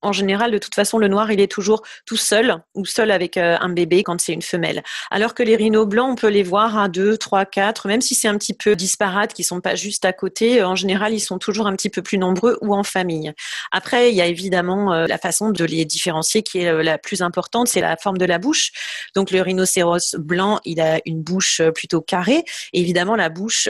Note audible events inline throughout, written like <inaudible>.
en général, de toute façon, le noir, il est toujours tout seul ou seul avec euh, un bébé quand c'est une femelle. Alors que les rhinos blancs, on peut les voir à deux, trois, quatre, même si c'est un petit peu disparate, qui sont pas juste à côté. En général, ils sont toujours un petit peu plus nombreux ou en famille. Après, il y a évidemment euh, la façon de les différencier qui est euh, la plus importante, c'est la forme de la bouche. Donc, le rhinocéros blanc, il a une bouche plutôt carrée. Évidemment, la bouche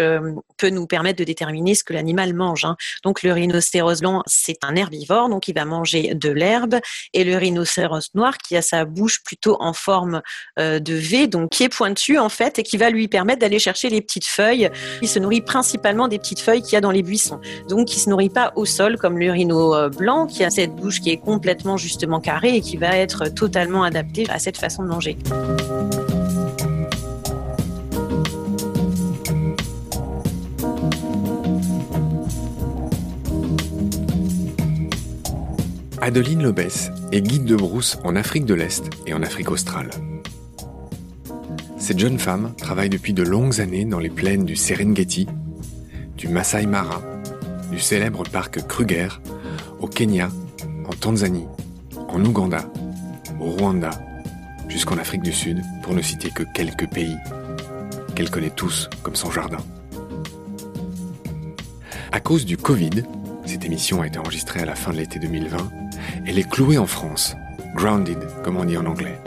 peut nous permettre de déterminer ce que l'animal mange. Hein. Donc, le rhinocéros blanc, c'est un herbivore, donc il va manger de l'herbe, et le rhinocéros noir qui a sa bouche plutôt en forme euh, de V, donc qui est pointu en fait, et qui va lui permettre d'aller chercher les petites feuilles. Il se nourrit principalement des petites feuilles qu'il y a dans les buissons. Donc il se nourrit pas au sol comme le rhino euh, blanc qui a cette bouche qui est complètement justement carrée et qui va être totalement adaptée à cette façon de manger. Adeline Lobès est guide de brousse en Afrique de l'Est et en Afrique australe. Cette jeune femme travaille depuis de longues années dans les plaines du Serengeti, du Masai Mara, du célèbre parc Kruger, au Kenya, en Tanzanie, en Ouganda, au Rwanda, jusqu'en Afrique du Sud, pour ne citer que quelques pays qu'elle connaît tous comme son jardin. À cause du Covid, cette émission a été enregistrée à la fin de l'été 2020, elle est clouée en France, grounded comme on dit en anglais.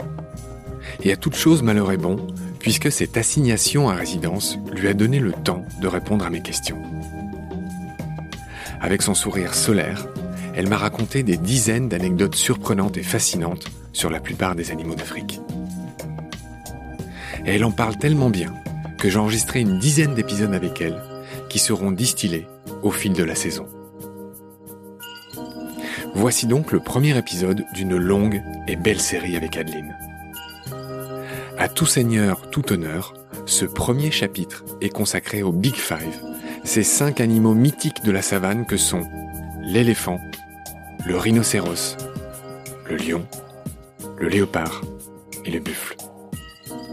Et à toute chose malheur est bon, puisque cette assignation à résidence lui a donné le temps de répondre à mes questions. Avec son sourire solaire, elle m'a raconté des dizaines d'anecdotes surprenantes et fascinantes sur la plupart des animaux d'Afrique. Et elle en parle tellement bien que j'ai enregistré une dizaine d'épisodes avec elle qui seront distillés au fil de la saison. Voici donc le premier épisode d'une longue et belle série avec Adeline. À tout seigneur, tout honneur, ce premier chapitre est consacré aux Big Five, ces cinq animaux mythiques de la savane que sont l'éléphant, le rhinocéros, le lion, le léopard et le buffle,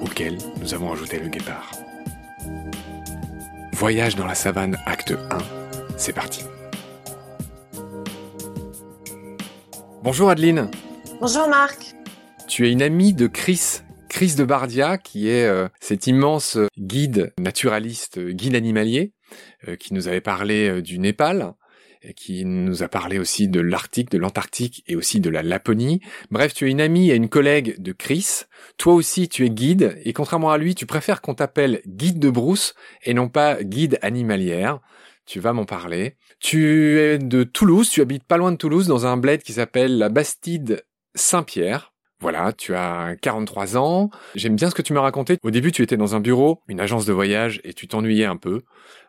auquel nous avons ajouté le guépard. Voyage dans la savane, acte 1, c'est parti. Bonjour Adeline. Bonjour Marc. Tu es une amie de Chris, Chris de Bardia, qui est euh, cet immense guide naturaliste, guide animalier, euh, qui nous avait parlé euh, du Népal, et qui nous a parlé aussi de l'Arctique, de l'Antarctique et aussi de la Laponie. Bref, tu es une amie et une collègue de Chris. Toi aussi, tu es guide, et contrairement à lui, tu préfères qu'on t'appelle guide de brousse et non pas guide animalière tu vas m'en parler. Tu es de Toulouse, tu habites pas loin de Toulouse dans un bled qui s'appelle la Bastide Saint-Pierre. Voilà, tu as 43 ans. J'aime bien ce que tu m'as raconté. Au début, tu étais dans un bureau, une agence de voyage, et tu t'ennuyais un peu.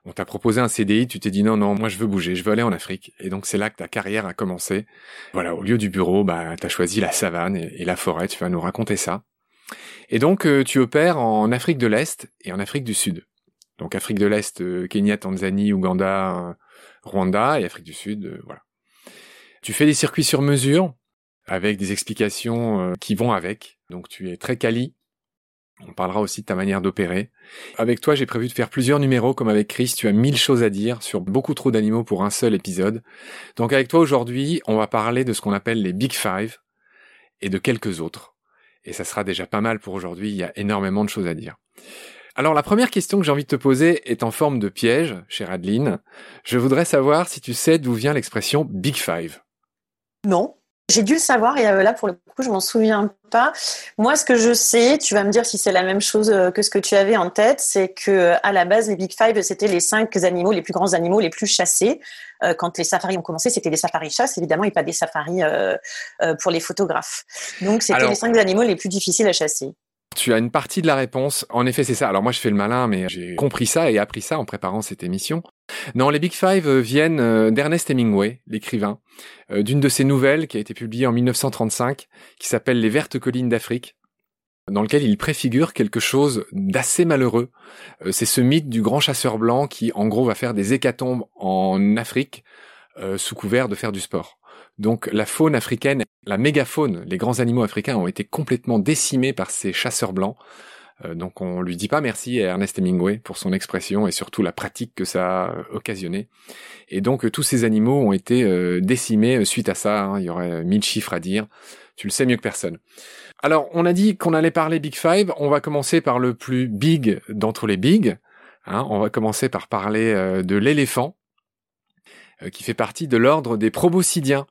On t'a proposé un CDI, tu t'es dit non, non, moi je veux bouger, je veux aller en Afrique. Et donc c'est là que ta carrière a commencé. Voilà, au lieu du bureau, bah, t'as choisi la savane et, la forêt. Tu vas nous raconter ça. Et donc, euh, tu opères en Afrique de l'Est et en Afrique du Sud. Donc Afrique de l'Est, euh, Kenya, Tanzanie, Ouganda, euh, Rwanda et Afrique du Sud, euh, voilà. Tu fais des circuits sur mesure avec des explications qui vont avec. Donc tu es très quali. On parlera aussi de ta manière d'opérer. Avec toi, j'ai prévu de faire plusieurs numéros comme avec Chris. Tu as mille choses à dire sur beaucoup trop d'animaux pour un seul épisode. Donc avec toi aujourd'hui, on va parler de ce qu'on appelle les Big Five et de quelques autres. Et ça sera déjà pas mal pour aujourd'hui. Il y a énormément de choses à dire. Alors la première question que j'ai envie de te poser est en forme de piège, chère Adeline. Je voudrais savoir si tu sais d'où vient l'expression Big Five. Non. J'ai dû le savoir et euh, là pour le coup je m'en souviens pas. Moi ce que je sais, tu vas me dire si c'est la même chose euh, que ce que tu avais en tête, c'est que euh, à la base les Big Five c'était les cinq animaux, les plus grands animaux les plus chassés. Quand les safaris ont commencé, c'était des safaris chasse évidemment et pas des safaris pour les photographes. Donc c'était les cinq animaux les plus difficiles à chasser. Tu as une partie de la réponse. En effet, c'est ça. Alors moi, je fais le malin, mais j'ai compris ça et appris ça en préparant cette émission. Non, les Big Five euh, viennent euh, d'Ernest Hemingway, l'écrivain, euh, d'une de ses nouvelles qui a été publiée en 1935, qui s'appelle Les Vertes Collines d'Afrique, dans lequel il préfigure quelque chose d'assez malheureux. C'est ce mythe du grand chasseur blanc qui, en gros, va faire des hécatombes en Afrique sous couvert de faire du sport. Donc la faune africaine, la mégafaune, les grands animaux africains ont été complètement décimés par ces chasseurs blancs. donc on lui dit pas merci à Ernest Hemingway pour son expression et surtout la pratique que ça a occasionné. Et donc tous ces animaux ont été décimés suite à ça. Hein. Il y aurait mille chiffres à dire. Tu le sais mieux que personne. Alors on a dit qu'on allait parler Big Five. On va commencer par le plus big d'entre les bigs. Hein. on va commencer par parler de l'éléphant qui fait partie de l'ordre des proboscidiens.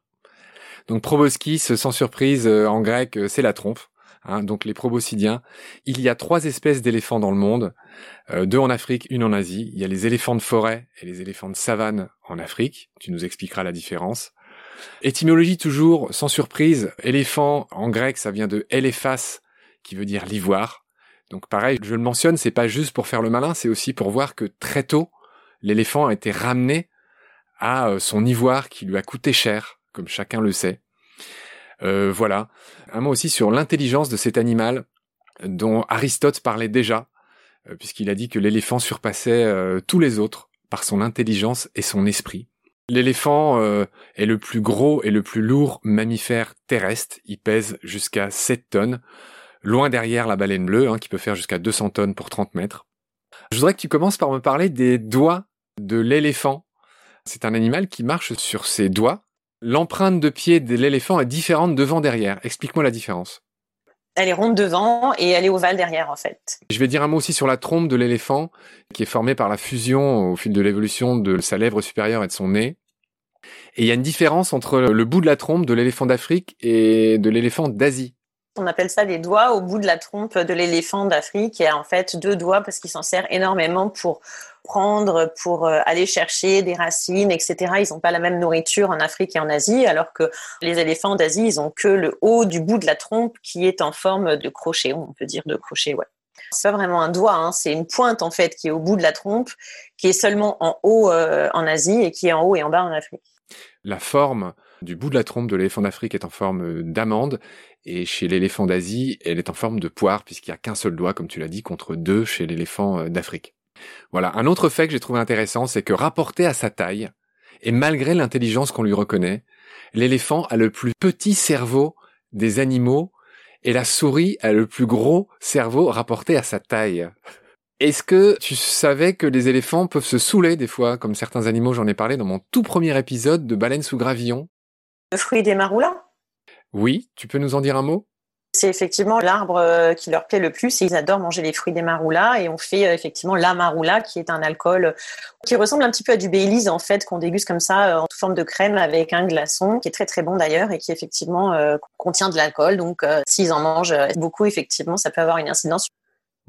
Donc proboscis, sans surprise, en grec, c'est la trompe. Hein, donc les proboscidiens. Il y a trois espèces d'éléphants dans le monde, euh, deux en Afrique, une en Asie. Il y a les éléphants de forêt et les éléphants de savane en Afrique. Tu nous expliqueras la différence. Étymologie toujours, sans surprise, éléphant en grec, ça vient de éléphas, qui veut dire l'ivoire. Donc pareil, je le mentionne, c'est pas juste pour faire le malin, c'est aussi pour voir que très tôt, l'éléphant a été ramené à euh, son ivoire qui lui a coûté cher, comme chacun le sait. Euh, voilà. Un mot aussi sur l'intelligence de cet animal dont Aristote parlait déjà, euh, puisqu'il a dit que l'éléphant surpassait euh, tous les autres par son intelligence et son esprit. L'éléphant est le plus gros et le plus lourd mammifère terrestre. Il pèse jusqu'à 7 tonnes, loin derrière la baleine bleue, hein, qui peut faire jusqu'à 200 tonnes pour 30 mètres. Je voudrais que tu commences par me parler des doigts de l'éléphant. C'est un animal qui marche sur ses doigts, L'empreinte de pied de l'éléphant est différente devant-derrière. Explique-moi la différence. Elle est ronde devant et elle est ovale derrière en fait. Je vais dire un mot aussi sur la trompe de l'éléphant qui est formée par la fusion au fil de l'évolution de sa lèvre supérieure et de son nez. Et il y a une différence entre le bout de la trompe de l'éléphant d'Afrique et de l'éléphant d'Asie. On appelle ça les doigts au bout de la trompe de l'éléphant d'Afrique. Il y a en fait deux doigts parce qu'il s'en sert énormément pour prendre, pour euh, aller chercher des racines, etc. Ils n'ont pas la même nourriture en Afrique et en Asie, alors que les éléphants d'Asie, ils ont que le haut du bout de la trompe qui est en forme de crochet, on peut dire de crochet, ouais. C'est pas vraiment un doigt, hein. c'est une pointe en fait qui est au bout de la trompe, qui est seulement en haut euh, en Asie et qui est en haut et en bas en Afrique. La forme du bout de la trompe de l'éléphant d'Afrique est en forme euh, d'amande et chez l'éléphant d'Asie, elle est en forme de poire puisqu'il n'y a qu'un seul doigt, comme tu l'as dit, contre deux chez l'éléphant euh, d'Afrique. Voilà. Un autre fait que j'ai trouvé intéressant, c'est que rapporté à sa taille, et malgré l'intelligence qu'on lui reconnaît, l'éléphant a le plus petit cerveau des animaux et la souris a le plus gros cerveau rapporté à sa taille. Est-ce que tu savais que les éléphants peuvent se saouler des fois, comme certains animaux, j'en ai parlé dans mon tout premier épisode de Baleine sous gravillon Le fruit des maroulins Oui, tu peux nous en dire un mot? C'est effectivement l'arbre euh, qui leur plaît le plus et ils adorent manger les fruits des maroulas et on fait euh, effectivement la maroula qui est un alcool euh, qui ressemble un petit peu à du Baileys en fait qu'on déguste comme ça en forme de crème avec un glaçon qui est très très bon d'ailleurs et qui effectivement contient de l'alcool. Donc s'ils en mangent beaucoup effectivement ça peut avoir une incidence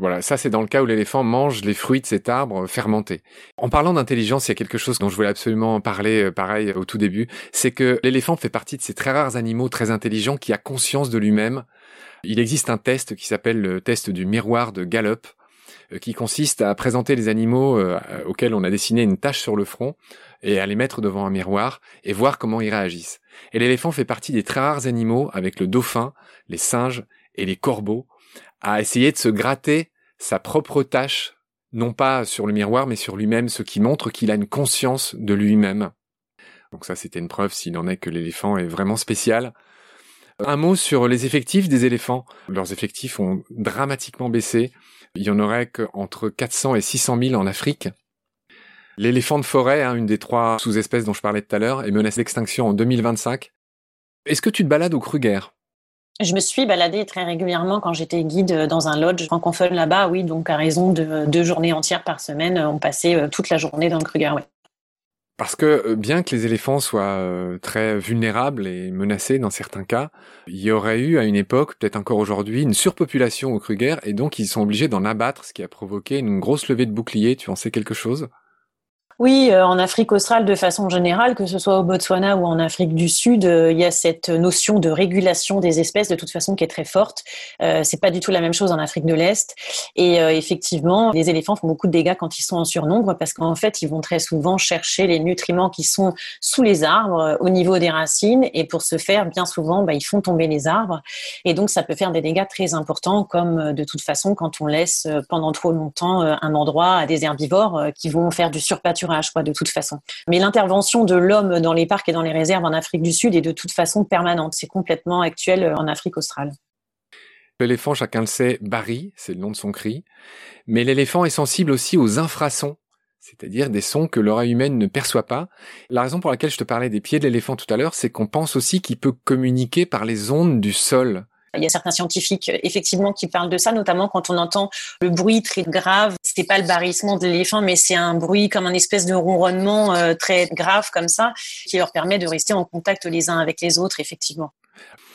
voilà, ça c'est dans le cas où l'éléphant mange les fruits de cet arbre fermenté. En parlant d'intelligence, il y a quelque chose dont je voulais absolument parler, pareil, au tout début, c'est que l'éléphant fait partie de ces très rares animaux très intelligents qui a conscience de lui-même il existe un test qui s'appelle le test du miroir de Gallup, euh, qui consiste à présenter les animaux euh, auxquels on a dessiné une tache sur le front et à les mettre devant un miroir et voir comment ils réagissent. Et l'éléphant fait partie des très rares animaux, avec le dauphin, les singes et les corbeaux, à essayer de se gratter sa propre tâche, non pas sur le miroir, mais sur lui-même, ce qui montre qu'il a une conscience de lui-même. Donc ça, c'était une preuve, s'il en est, que l'éléphant est vraiment spécial. Un mot sur les effectifs des éléphants. Leurs effectifs ont dramatiquement baissé. Il y en aurait qu'entre 400 et 600 000 en Afrique. L'éléphant de forêt, hein, une des trois sous-espèces dont je parlais tout à l'heure, est menacé d'extinction en 2025. Est-ce que tu te balades au Kruger? Je me suis baladée très régulièrement quand j'étais guide dans un lodge francophone là-bas, oui, donc à raison de deux journées entières par semaine, on passait euh, toute la journée dans le Kruger, oui. Parce que euh, bien que les éléphants soient euh, très vulnérables et menacés dans certains cas, il y aurait eu à une époque, peut-être encore aujourd'hui, une surpopulation au Kruger et donc ils sont obligés d'en abattre, ce qui a provoqué une grosse levée de boucliers. Tu en sais quelque chose? Oui, euh, en Afrique australe de façon générale, que ce soit au Botswana ou en Afrique du Sud, euh, il y a cette notion de régulation des espèces de toute façon qui est très forte. Euh, c'est pas du tout la même chose en Afrique de l'Est. Et effectivement, les éléphants font beaucoup de dégâts quand ils sont en surnombre parce qu'en fait, ils vont très souvent chercher les nutriments qui sont sous les arbres, au niveau des racines, et pour ce faire, bien souvent, bah, ils font tomber les arbres. Et donc, ça peut faire des dégâts très importants, comme de toute façon quand on laisse pendant trop longtemps un endroit à des herbivores qui vont faire du surpâturage de toute façon. Mais l'intervention de l'homme dans les parcs et dans les réserves en Afrique du Sud est de toute façon permanente. C'est complètement actuel en Afrique australe. L'éléphant, chacun le sait, barille, c'est le nom de son cri. Mais l'éléphant est sensible aussi aux infrasons, c'est-à-dire des sons que l'oreille humaine ne perçoit pas. La raison pour laquelle je te parlais des pieds de l'éléphant tout à l'heure, c'est qu'on pense aussi qu'il peut communiquer par les ondes du sol. Il y a certains scientifiques effectivement qui parlent de ça, notamment quand on entend le bruit très grave. C'est pas le barrissement de l'éléphant, mais c'est un bruit comme un espèce de ronronnement euh, très grave comme ça, qui leur permet de rester en contact les uns avec les autres, effectivement.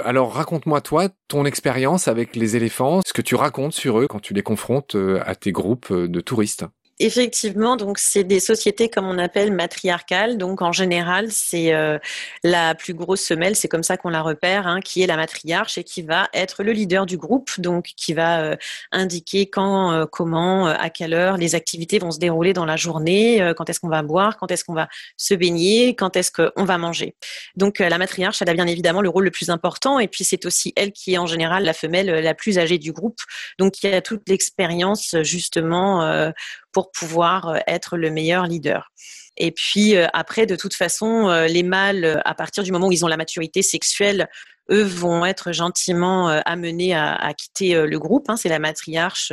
Alors raconte-moi toi ton expérience avec les éléphants, ce que tu racontes sur eux quand tu les confrontes euh, à tes groupes euh, de touristes. Effectivement, donc c'est des sociétés comme on appelle matriarcales. Donc en général, c'est euh, la plus grosse semelle, c'est comme ça qu'on la repère, hein, qui est la matriarche et qui va être le leader du groupe, donc qui va euh, indiquer quand, euh, comment, à quelle heure les activités vont se dérouler dans la journée, quand est-ce qu'on va boire, quand est-ce qu'on va se baigner, quand est-ce qu'on va manger. Donc la matriarche, elle a bien évidemment le rôle le plus important, et puis c'est aussi elle qui est en général la femelle la plus âgée du groupe, donc qui a toute l'expérience justement pour pouvoir euh, être le meilleur leader. Et puis euh, après, de toute façon, euh, les mâles, à partir du moment où ils ont la maturité sexuelle, eux vont être gentiment amenés à, quitter le groupe. Hein. C'est la matriarche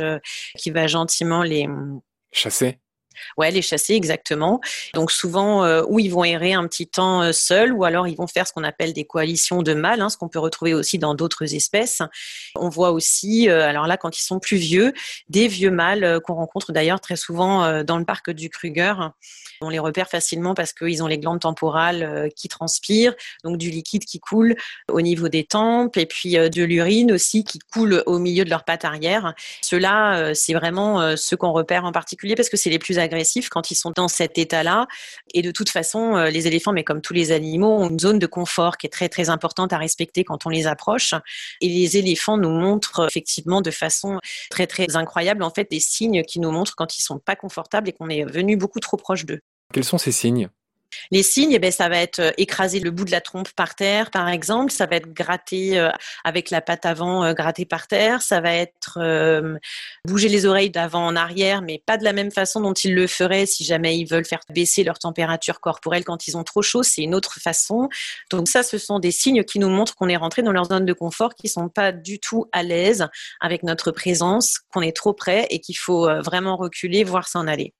qui va gentiment les chasser. Ouais, les chasser exactement. Donc souvent, euh, ou ils vont errer un petit temps euh, seuls, ou alors ils vont faire ce qu'on appelle des coalitions de mâles, hein, ce qu'on peut retrouver aussi dans d'autres espèces. On voit aussi, euh, alors là, quand ils sont plus vieux, des vieux mâles qu'on rencontre d'ailleurs très souvent dans le parc du Kruger. On les repère facilement parce qu'ils ont les glandes temporales qui transpirent, donc du liquide qui coule au niveau des tempes, et puis de l'urine aussi qui coule au milieu de leurs pattes arrière. Ceux-là, c'est vraiment ceux qu'on repère en particulier parce que c'est les plus agressifs quand ils sont dans cet état-là. Et de toute façon, euh, les éléphants, mais comme tous les animaux, ont une zone de confort qui est très très importante à respecter quand on les approche. Et les éléphants nous montrent effectivement de façon très très incroyable en fait des signes qui nous montrent quand ils sont pas confortables et qu'on est venu beaucoup trop proche d'eux. Quels sont ces signes? Les signes, eh ben, ça va être euh, écraser le bout de la trompe par terre, par exemple. Ça va être gratter euh, avec la patte avant, euh, gratter par terre. Ça va être bouger les oreilles d'avant en arrière, mais pas de la même façon dont ils le feraient si jamais ils veulent faire baisser leur température corporelle quand ils ont trop chaud. C'est une autre façon. Donc ça, ce sont des signes qui nous montrent qu'on est rentré dans leur zone de confort, qui sont pas du tout à l'aise avec notre présence, qu'on est trop près et qu'il faut vraiment reculer, voir s'en aller.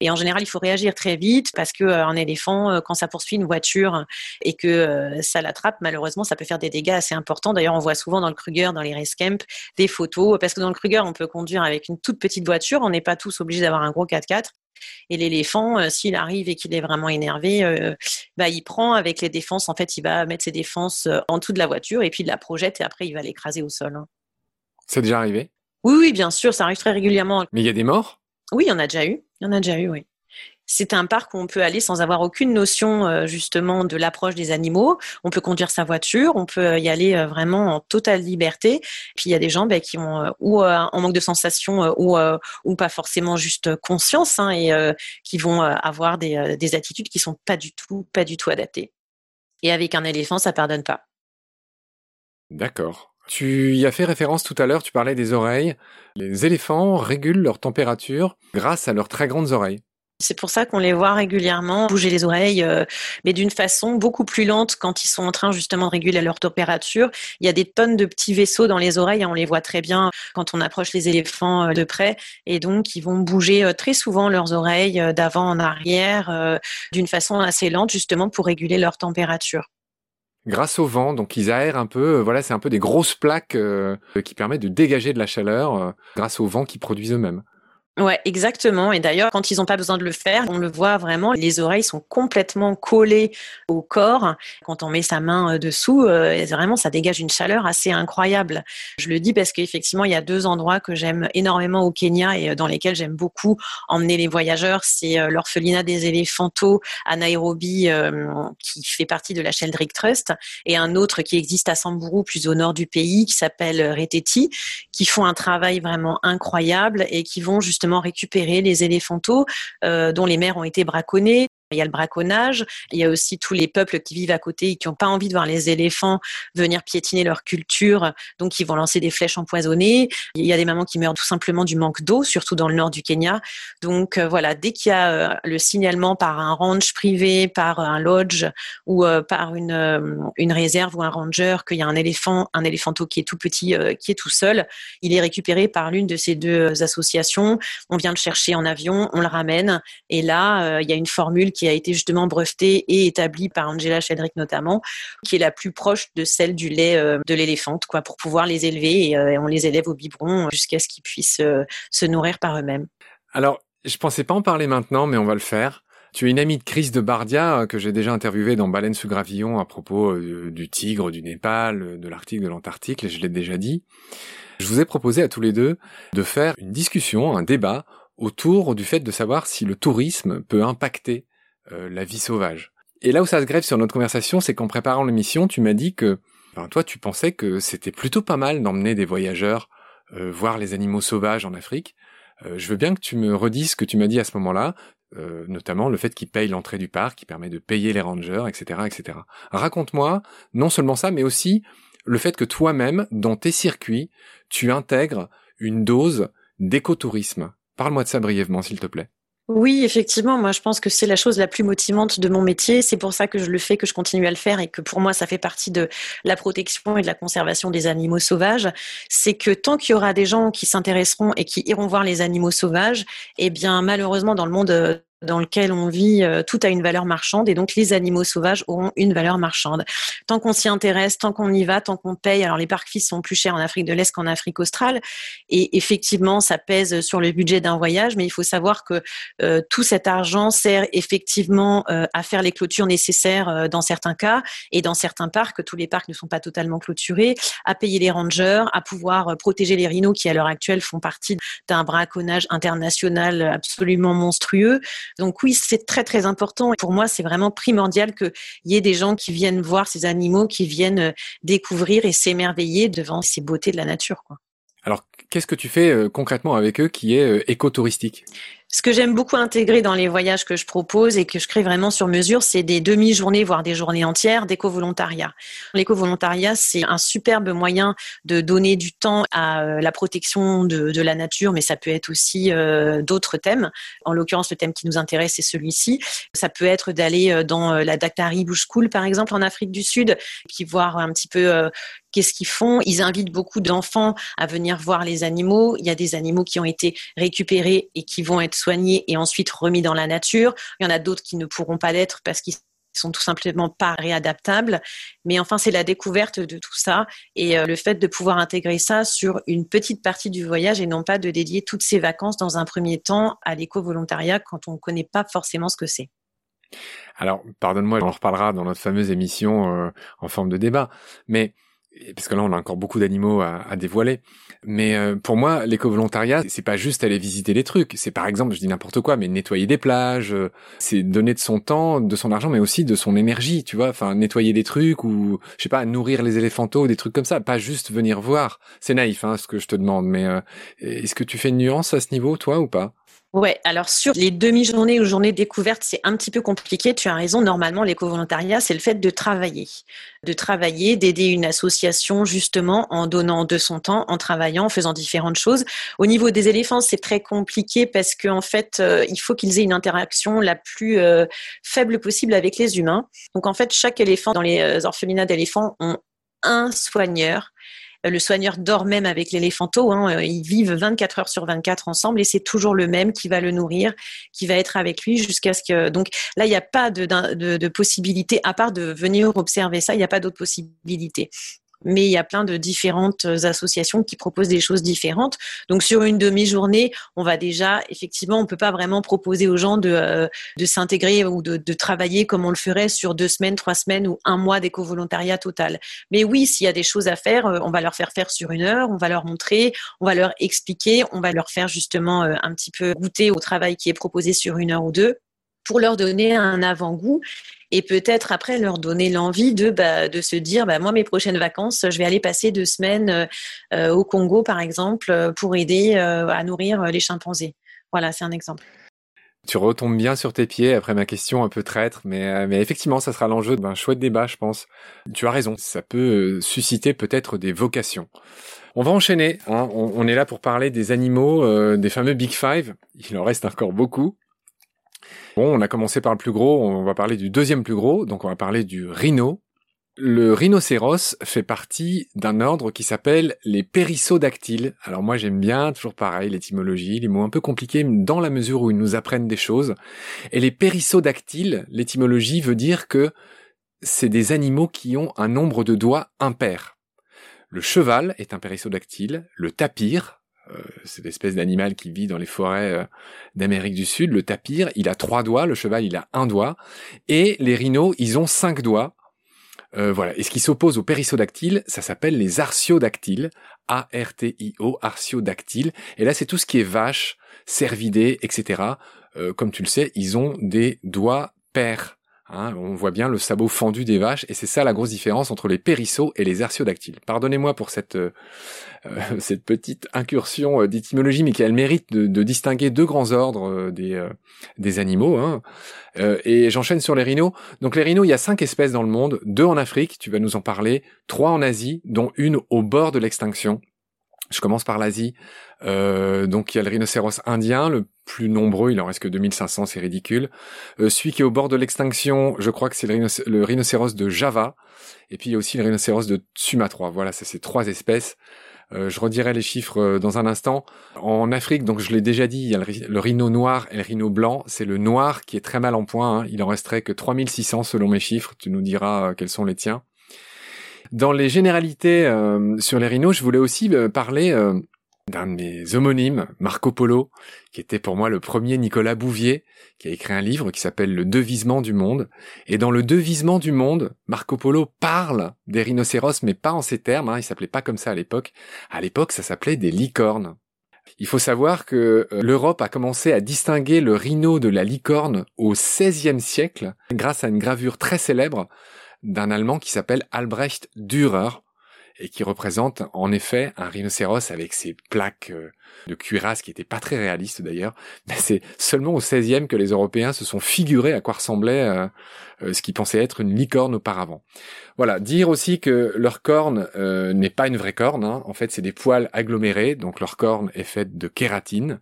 Et en général, il faut réagir très vite parce que euh, un éléphant, euh, quand ça poursuit une voiture et que euh, ça l'attrape, malheureusement, ça peut faire des dégâts assez importants. D'ailleurs, on voit souvent dans le Kruger, dans les race camps, des photos parce que dans le Kruger, on peut conduire avec une toute petite voiture. On n'est pas tous obligés d'avoir un gros 4x4. Et l'éléphant, s'il arrive et qu'il est vraiment énervé, bah, il prend avec les défenses. En fait, il va mettre ses défenses en dessous de la voiture et puis il la projette et après, il va l'écraser au sol. Hein. C'est déjà arrivé? Oui, oui, bien sûr, ça arrive très régulièrement. Mais il y a des morts? Oui, il y en a déjà eu. Il y en a déjà eu, oui. C'est un parc où on peut aller sans avoir aucune notion euh, justement de l'approche des animaux. On peut conduire sa voiture, on peut y aller euh, vraiment en totale liberté. Puis il y a des gens ben, qui ont euh, ou en manque de sensation ou, ou pas forcément juste conscience hein, et qui vont avoir des, des attitudes qui sont pas du tout pas du tout adaptées. Et avec un éléphant, ça pardonne pas. D'accord. Tu y as fait référence tout à l'heure, tu parlais des oreilles. Les éléphants régulent leur température grâce à leurs très grandes oreilles. C'est pour ça qu'on les voit régulièrement bouger les oreilles, euh, mais d'une façon beaucoup plus lente quand ils sont en train justement de réguler leur température. Il y a des tonnes de petits vaisseaux dans les oreilles, hein, on les voit très bien quand on approche les éléphants euh, de près, et donc ils vont bouger euh, très souvent leurs oreilles d'avant en arrière d'une façon assez lente justement pour réguler leur température grâce au vent. Donc ils aèrent un peu. Euh, voilà, c'est un peu des grosses plaques euh, qui permettent de dégager de la chaleur euh, grâce au vent qu'ils produisent eux-mêmes. Ouais, exactement. Et d'ailleurs, quand ils n'ont pas besoin de le faire, on le voit vraiment, les oreilles sont complètement collées au corps. Quand on met sa main euh, dessous, euh, vraiment, ça dégage une chaleur assez incroyable. Je le dis parce qu'effectivement, il y a deux endroits que j'aime énormément au Kenya et euh, dans lesquels j'aime beaucoup emmener les voyageurs. C'est l'orphelinat des éléphantos à Nairobi, qui fait partie de la Sheldrick Trust, et un autre qui existe à Samburu, plus au nord du pays, qui s'appelle Reteti, qui font un travail vraiment incroyable et qui vont justement récupérer les éléphantaux euh, dont les mères ont été braconnées, Il y a le braconnage, il y a aussi tous les peuples qui vivent à côté et qui n'ont pas envie de voir les éléphants venir piétiner leur culture, donc ils vont lancer des flèches empoisonnées. Il y a des mamans qui meurent tout simplement du manque d'eau, surtout dans le nord du Kenya. Donc euh, voilà, dès qu'il y a euh, le signalement par un ranch privé, par un lodge ou euh, par une, une réserve ou un ranger qu'il y a un éléphant, un éléphanto qui est tout petit, qui est tout seul, il est récupéré par l'une de ces deux associations. On vient le chercher en avion, on le ramène et là, il y a une formule qui a été justement brevetée et établie par Angela Shedrick notamment, qui est la plus proche de celle du lait euh, de l'éléphante, quoi, pour pouvoir les élever euh, et, on les élève au biberon jusqu'à ce qu'ils puissent euh, se nourrir par eux-mêmes. Alors, je pensais pas en parler maintenant, mais on va le faire. Tu es une amie de Chris de Bardia que j'ai déjà interviewé dans Baleine sous gravillon à propos du tigre, du Népal, de l'Arctique, de l'Antarctique, je l'ai déjà dit. Je vous ai proposé à tous les deux de faire une discussion, un débat autour du fait de savoir si le tourisme peut impacter euh, la vie sauvage. Et là où ça se grève sur notre conversation, c'est qu'en préparant l'émission, tu m'as dit que, toi, tu pensais que c'était plutôt pas mal d'emmener des voyageurs euh, voir les animaux sauvages en Afrique. Euh, je veux bien que tu me redises ce que tu m'as dit à ce moment-là, notamment le fait qu'ils payent l'entrée du parc, qui permet de payer les rangers, etc., etc. Raconte-moi non seulement ça, mais aussi le fait que toi-même, dans tes circuits, tu intègres une dose d'écotourisme. Parle-moi de ça brièvement, s'il te plaît. Oui, effectivement, moi je pense que c'est la chose la plus motivante de mon métier. C'est pour ça que je le fais, que je continue à le faire et que pour moi ça fait partie de la protection et de la conservation des animaux sauvages. C'est que tant qu'il y aura des gens qui s'intéresseront et qui iront voir les animaux sauvages, eh bien malheureusement dans le monde euh, dans lequel on vit, euh, tout a une valeur marchande et donc les animaux sauvages auront une valeur marchande. Tant qu'on s'y intéresse, tant qu'on y va, tant qu'on paye, alors les parcs fils sont plus chers en Afrique de l'Est qu'en Afrique australe et effectivement ça pèse sur le budget d'un voyage, mais il faut savoir que euh, tout cet argent sert effectivement euh, à faire les clôtures nécessaires dans certains cas et dans certains parcs, tous les parcs ne sont pas totalement clôturés, à payer les rangers, à pouvoir protéger les rhinos qui à l'heure actuelle font partie d'un braconnage international absolument monstrueux. Donc oui, c'est très très important. Pour moi, c'est vraiment primordial qu'il y ait des gens qui viennent voir ces animaux, qui viennent euh, découvrir et s'émerveiller devant ces beautés de la nature. Alors, qu'est-ce que tu fais euh, concrètement avec eux qui est euh, écotouristique? Ce que j'aime beaucoup intégrer dans les voyages que je propose et que je crée vraiment sur mesure, c'est des demi-journées, voire des journées entières d'éco-volontariat. L'éco-volontariat, c'est un superbe moyen de donner du temps à euh, la protection de, la nature, mais ça peut être aussi euh, d'autres thèmes. En l'occurrence, le thème qui nous intéresse, c'est celui-ci. Ça peut être d'aller euh, dans la Daktari Bush School, par exemple, en Afrique du Sud, puis voir un petit peu qu'est-ce qu'ils font? Ils invitent beaucoup d'enfants à venir voir les animaux. Il y a des animaux qui ont été récupérés et qui vont être soignés et ensuite remis dans la nature. Il y en a d'autres qui ne pourront pas l'être parce qu'ils sont tout simplement pas réadaptables. Mais enfin, c'est la découverte de tout ça et euh, le fait de pouvoir intégrer ça sur une petite partie du voyage et non pas de dédier toutes ces vacances dans un premier temps à l'éco-volontariat quand on ne connaît pas forcément ce que c'est. Alors, pardonne-moi, on en reparlera dans notre fameuse émission euh, en forme de débat, mais parce que là on a encore beaucoup d'animaux à, à, dévoiler. Mais euh, pour moi, l'éco-volontariat, c'est pas juste aller visiter les trucs. C'est par exemple, je dis n'importe quoi, mais nettoyer des plages. Euh, c'est donner de son temps, de son argent, mais aussi de son énergie, tu vois. Enfin, nettoyer des trucs ou je sais pas, nourrir les éléphantos, des trucs comme ça. Pas juste venir voir. C'est naïf, hein, ce que je te demande. Mais euh, est-ce que tu fais une nuance à ce niveau, toi, ou pas? Ouais, alors sur les demi-journées ou journées découvertes, c'est un petit peu compliqué. Tu as raison. Normalement, l'éco-volontariat, c'est le fait de travailler, de travailler, d'aider une association justement en donnant de son temps, en travaillant, en faisant différentes choses. Au niveau des éléphants, c'est très compliqué parce qu'en fait, euh, il faut qu'ils aient une interaction la plus euh, faible possible avec les humains. Donc en fait, chaque éléphant dans les euh, orphelinats d'éléphants ont un soigneur le soigneur dort même avec l'éléphanto. Hein. Euh, ils vivent 24 heures sur 24 ensemble et c'est toujours le même qui va le nourrir, qui va être avec lui jusqu'à ce que. Donc là, il n'y a pas de, de, de possibilité, à part de venir observer ça, il n'y a pas d'autre possibilité mais il y a plein de différentes associations qui proposent des choses différentes. Donc sur une demi-journée, on va déjà, effectivement, on peut pas vraiment proposer aux gens de, euh, de s'intégrer ou de, de, travailler comme on le ferait sur deux semaines, trois semaines ou un mois d'éco-volontariat total. Mais oui, s'il y a des choses à faire, euh, on va leur faire faire sur une heure, on va leur montrer, on va leur expliquer, on va leur faire justement euh, un petit peu goûter au travail qui est proposé sur une heure ou deux pour leur donner un avant-goût et peut-être après leur donner l'envie de, bah, de se dire bah, moi mes prochaines vacances je vais aller passer deux semaines euh, euh, au Congo par exemple pour aider euh, à nourrir les chimpanzés voilà c'est un exemple Tu retombes bien sur tes pieds après ma question un peu traître, mais, mais effectivement, ça sera l'enjeu d'un chouette débat, je pense. Tu as raison, ça peut susciter peut-être des vocations. On va enchaîner. Hein. On, est là pour parler des animaux, des fameux Big Five. Il en reste encore beaucoup. Bon, on a commencé par le plus gros, on va parler du deuxième plus gros, donc on va parler du rhino. Le rhinocéros fait partie d'un ordre qui s'appelle les périssodactyles. Alors moi j'aime bien, toujours pareil, l'étymologie, les mots un peu compliqués dans la mesure où ils nous apprennent des choses. Et les périssodactyles, l'étymologie veut dire que c'est des animaux qui ont un nombre de doigts impair. Le cheval est un périssodactyle, le tapir, cette espèce d'animal qui vit dans les forêts euh, d'Amérique du Sud, le tapir, il a trois doigts, le cheval il a un doigt, et les rhinos, ils ont cinq doigts, euh, voilà. Et ce qui s'oppose aux périssodactyles, ça s'appelle les artiodactyles. A-R-T-I-O, artiodactyles. Et là, c'est tout ce qui est vache, cervidés, etc. Euh, comme tu le sais, ils ont des doigts pairs. Hein, on voit bien le sabot fendu des vaches, et c'est ça la grosse différence entre les périssos et les artiodactyles. Pardonnez-moi pour cette euh, euh, <laughs> petite incursion euh, d'étymologie, mais qui a le mérite de, distinguer deux grands ordres des animaux. Hein. et j'enchaîne sur les rhinos. Donc les rhinos, il y a cinq espèces dans le monde, deux en Afrique, tu vas nous en parler, trois en Asie, dont une au bord de l'extinction. Je commence par l'Asie. Donc il y a le rhinocéros indien, le plus nombreux, il en reste que 2500, c'est ridicule. Euh, celui qui est au bord de l'extinction, je crois que c'est le, rhinocéros de Java. Et puis il y a aussi le rhinocéros de Sumatra. Voilà, c'est trois espèces. Euh, je redirai les chiffres euh, dans un instant. En Afrique, donc je l'ai déjà dit, il y a le, rhino noir et le rhino blanc. C'est le noir qui est très mal en point. Hein. Il en resterait que 3600 selon mes chiffres. Tu nous diras quels sont les tiens. Dans les généralités euh, sur les rhinos, je voulais aussi euh, parler euh, d'un de mes homonymes, Marco Polo, qui était pour moi le premier Nicolas Bouvier, qui a écrit un livre qui s'appelle Le devisement du monde. Et dans le devisement du monde, Marco Polo parle des rhinocéros, mais pas en ces termes, hein, il s'appelait pas comme ça à l'époque. À l'époque, ça s'appelait des licornes. Il faut savoir que l'Europe a commencé à distinguer le rhino de la licorne au XVIe siècle grâce à une gravure très célèbre d'un Allemand qui s'appelle Albrecht Dürer et qui représente en effet un rhinocéros avec ses plaques euh, de cuirasse qui étaient pas très réalistes d'ailleurs. <laughs> Mais c'est seulement au 16e que les Européens se sont figurés à quoi ressemblait euh, euh, ce qui pensait être une licorne auparavant. Voilà, dire aussi que leur corne n'est pas une vraie corne. Hein. En fait, c'est des poils agglomérés, donc leur corne est faite de kératine.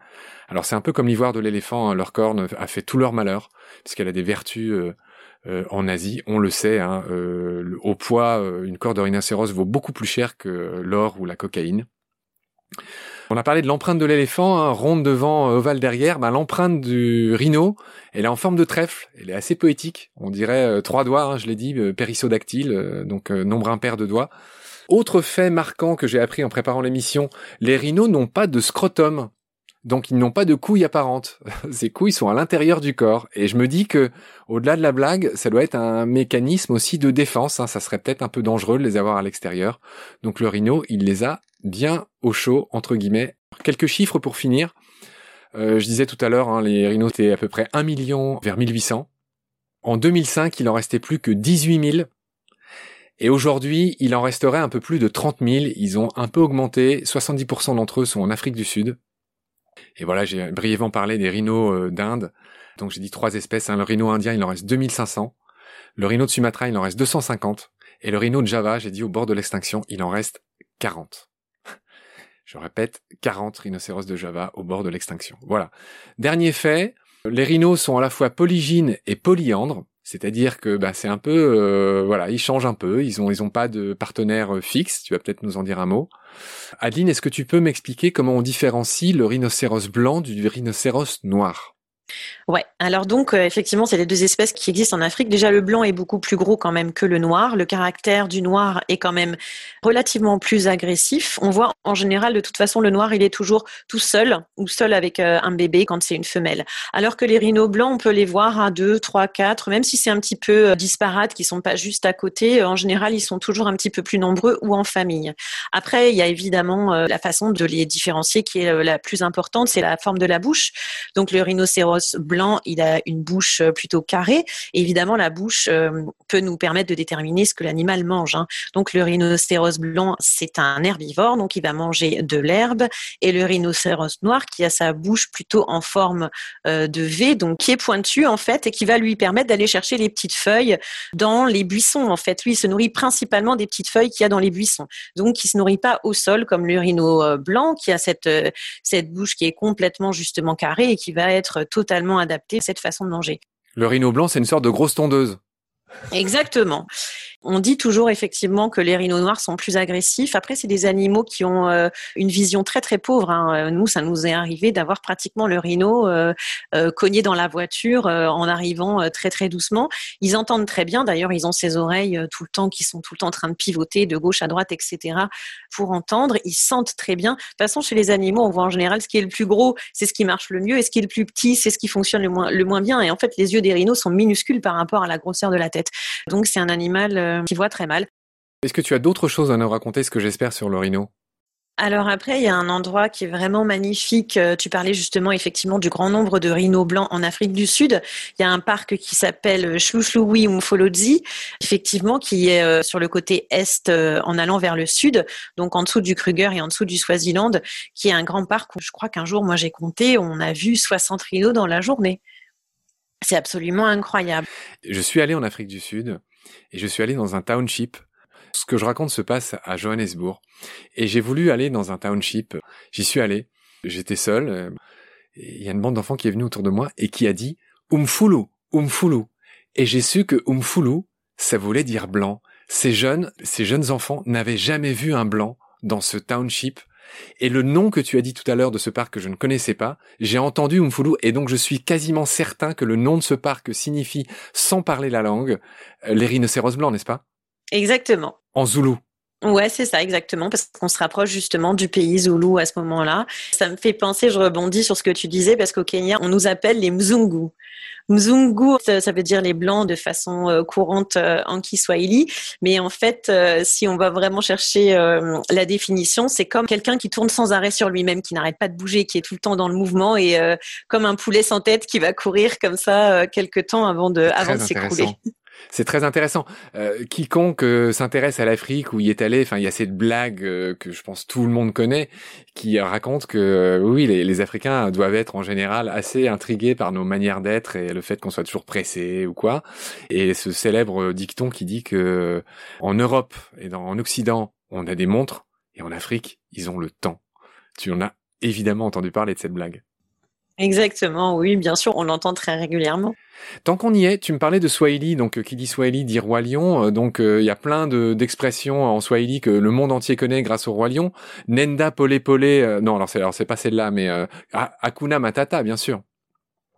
Alors c'est un peu comme l'ivoire de l'éléphant. Hein. Leur corne a fait tout leur malheur puisqu'elle a des vertus en Asie, on le sait, hein, euh, au poids, euh, une corde de rhinocéros vaut beaucoup plus cher que l'or ou la cocaïne. On a parlé de l'empreinte de l'éléphant, hein, ronde devant, ovale derrière. Ben, l'empreinte du rhino, elle est en forme de trèfle. Elle est assez poétique. On dirait trois doigts, hein, je l'ai dit, périssodactyle, donc nombre impair de doigts. Autre fait marquant que j'ai appris en préparant l'émission, les rhinos n'ont pas de scrotum. Donc ils n'ont pas de couilles apparentes. <laughs> Ces couilles sont à l'intérieur du corps. Et je me dis que, au-delà de la blague, ça doit être un mécanisme aussi de défense. Hein. Ça serait peut-être un peu dangereux de les avoir à l'extérieur. Donc le rhino, il les a bien au chaud, entre guillemets. Quelques chiffres pour finir. Euh, je disais tout à l'heure, hein, les rhinos étaient à peu près 1 million vers 1800. En 2005, il en restait plus que 18 000. Et aujourd'hui, il en resterait un peu plus de 30 000. Ils ont un peu augmenté. 70% d'entre eux sont en Afrique du Sud. Et voilà, j'ai brièvement parlé des rhinos euh, d'Inde. Donc j'ai dit trois espèces. Hein. Le rhino indien, il en reste 2500. Le rhino de Sumatra, il en reste 250. Et le rhino de Java, j'ai dit au bord de l'extinction, il en reste 40. <laughs> Je répète, 40 rhinocéros de Java au bord de l'extinction. Voilà. Dernier fait, les rhinos sont à la fois polygynes et polyandres. C'est-à-dire que bah, c'est un peu, euh, voilà, ils changent un peu. Ils ont, ils ont pas de partenaire euh, fixe. Tu vas peut-être nous en dire un mot. Adeline, est-ce que tu peux m'expliquer comment on différencie le rhinocéros blanc du rhinocéros noir? Ouais, alors donc euh, effectivement, c'est les deux espèces qui existent en Afrique. Déjà, le blanc est beaucoup plus gros quand même que le noir. Le caractère du noir est quand même relativement plus agressif. On voit en général, de toute façon, le noir, il est toujours tout seul ou seul avec euh, un bébé quand c'est une femelle. Alors que les rhinos blancs, on peut les voir à deux, trois, quatre, même si c'est un petit peu euh, disparate, qui sont pas juste à côté. En général, ils sont toujours un petit peu plus nombreux ou en famille. Après, il y a évidemment la façon de les différencier qui est la plus importante, c'est la forme de la bouche. Donc le rhinocéros blanc, il a une bouche plutôt carrée. Évidemment, la bouche peut nous permettre de déterminer ce que l'animal mange. Hein. Donc le rhinocéros blanc, c'est un herbivore, donc il va manger de l'herbe. Et le rhinocéros noir, qui a sa bouche plutôt en forme de V, donc qui est pointu en fait, et qui va lui permettre d'aller chercher les petites feuilles dans les buissons. En fait, lui, il se nourrit principalement des petites feuilles qu'il y a dans les buissons. Donc, il se nourrit pas au sol comme le rhino blanc, qui a cette cette bouche qui est complètement justement carrée et qui va être totalement adaptée à cette façon de manger. Le rhino blanc, c'est une sorte de grosse tondeuse. Exactement. On dit toujours effectivement que les rhinos noirs sont plus agressifs. Après, c'est des animaux qui ont euh, une vision très très pauvre. Hein. Nous, ça nous est arrivé d'avoir pratiquement le rhino euh, euh, cogné dans la voiture en arrivant très très doucement. Ils entendent très bien. D'ailleurs, ils ont ces oreilles tout le temps qui sont tout le temps en train de pivoter de gauche à droite, etc. pour entendre. Ils sentent très bien. De toute façon, chez les animaux, on voit en général ce qui est le plus gros, c'est ce qui marche le mieux, et ce qui est le plus petit, c'est ce qui fonctionne le moins le moins bien. Et en fait, les yeux des rhinos sont minuscules par rapport à la grosseur de la tête. Donc, c'est un animal qui voit très mal. Est-ce que tu as d'autres choses à nous raconter, ce que j'espère sur le rhino? Alors après, il y a un endroit qui est vraiment magnifique. Euh, tu parlais justement effectivement du grand nombre de rhinos blancs en Afrique du Sud. Il y a un parc qui s'appelle Chlouchloui Mfolodzi, effectivement, qui est euh, sur le côté est euh, en allant vers le sud, donc en dessous du Kruger et en dessous du Swaziland, qui est un grand parc où je crois qu'un jour, moi j'ai compté, on a vu 60 rhinos dans la journée. C'est absolument incroyable. Je suis allé en Afrique du Sud et je suis allé dans un township. Ce que je raconte se passe à Johannesburg et j'ai voulu aller dans un township. J'y suis allé. J'étais seul. Euh, il y a une bande d'enfants qui est venue autour de moi et qui a dit Umfulu, Umfulu. Et j'ai su que Umfulu, ça voulait dire blanc. Ces jeunes, ces jeunes enfants n'avaient jamais vu un blanc dans ce township et le nom que tu as dit tout à l'heure de ce parc que je ne connaissais pas, j'ai entendu Umfulu et donc je suis quasiment certain que le nom de ce parc signifie, sans parler la langue, euh, les rhinocéros blancs, n'est-ce pas? Exactement. En zoulou. Ouais, c'est ça, exactement, parce qu'on se rapproche justement du pays Zoulou à ce moment-là. Ça me fait penser, je rebondis sur ce que tu disais, parce qu'au Kenya, on nous appelle les Mzungu. Mzungu, ça, veut dire les blancs de façon euh, courante euh, en Kiswahili, mais en fait, euh, si on va vraiment chercher la définition, c'est comme quelqu'un qui tourne sans arrêt sur lui-même, qui n'arrête pas de bouger, qui est tout le temps dans le mouvement et comme un poulet sans tête qui va courir comme ça quelques temps avant de, avant de s'écrouler. C'est très intéressant. Euh, quiconque euh, s'intéresse à l'Afrique ou y est allé, enfin, il y a cette blague euh, que je pense tout le monde connaît, qui raconte que oui, les, les, Africains doivent être en général assez intrigués par nos manières d'être et le fait qu'on soit toujours pressé ou quoi. Et ce célèbre dicton qui dit que en Europe et dans, en Occident, on a des montres et en Afrique, ils ont le temps. Tu en as évidemment entendu parler de cette blague. Exactement, oui, bien sûr, on l'entend très régulièrement. Tant qu'on y est, tu me parlais de Swahili, donc euh, qui dit Swahili dit roi lion, euh, donc euh, il y a plein d'expressions en Swahili que le monde entier connaît grâce au roi lion. Nenda pole pole, non alors c'est alors c'est pas celle-là, mais Akuna Matata bien sûr.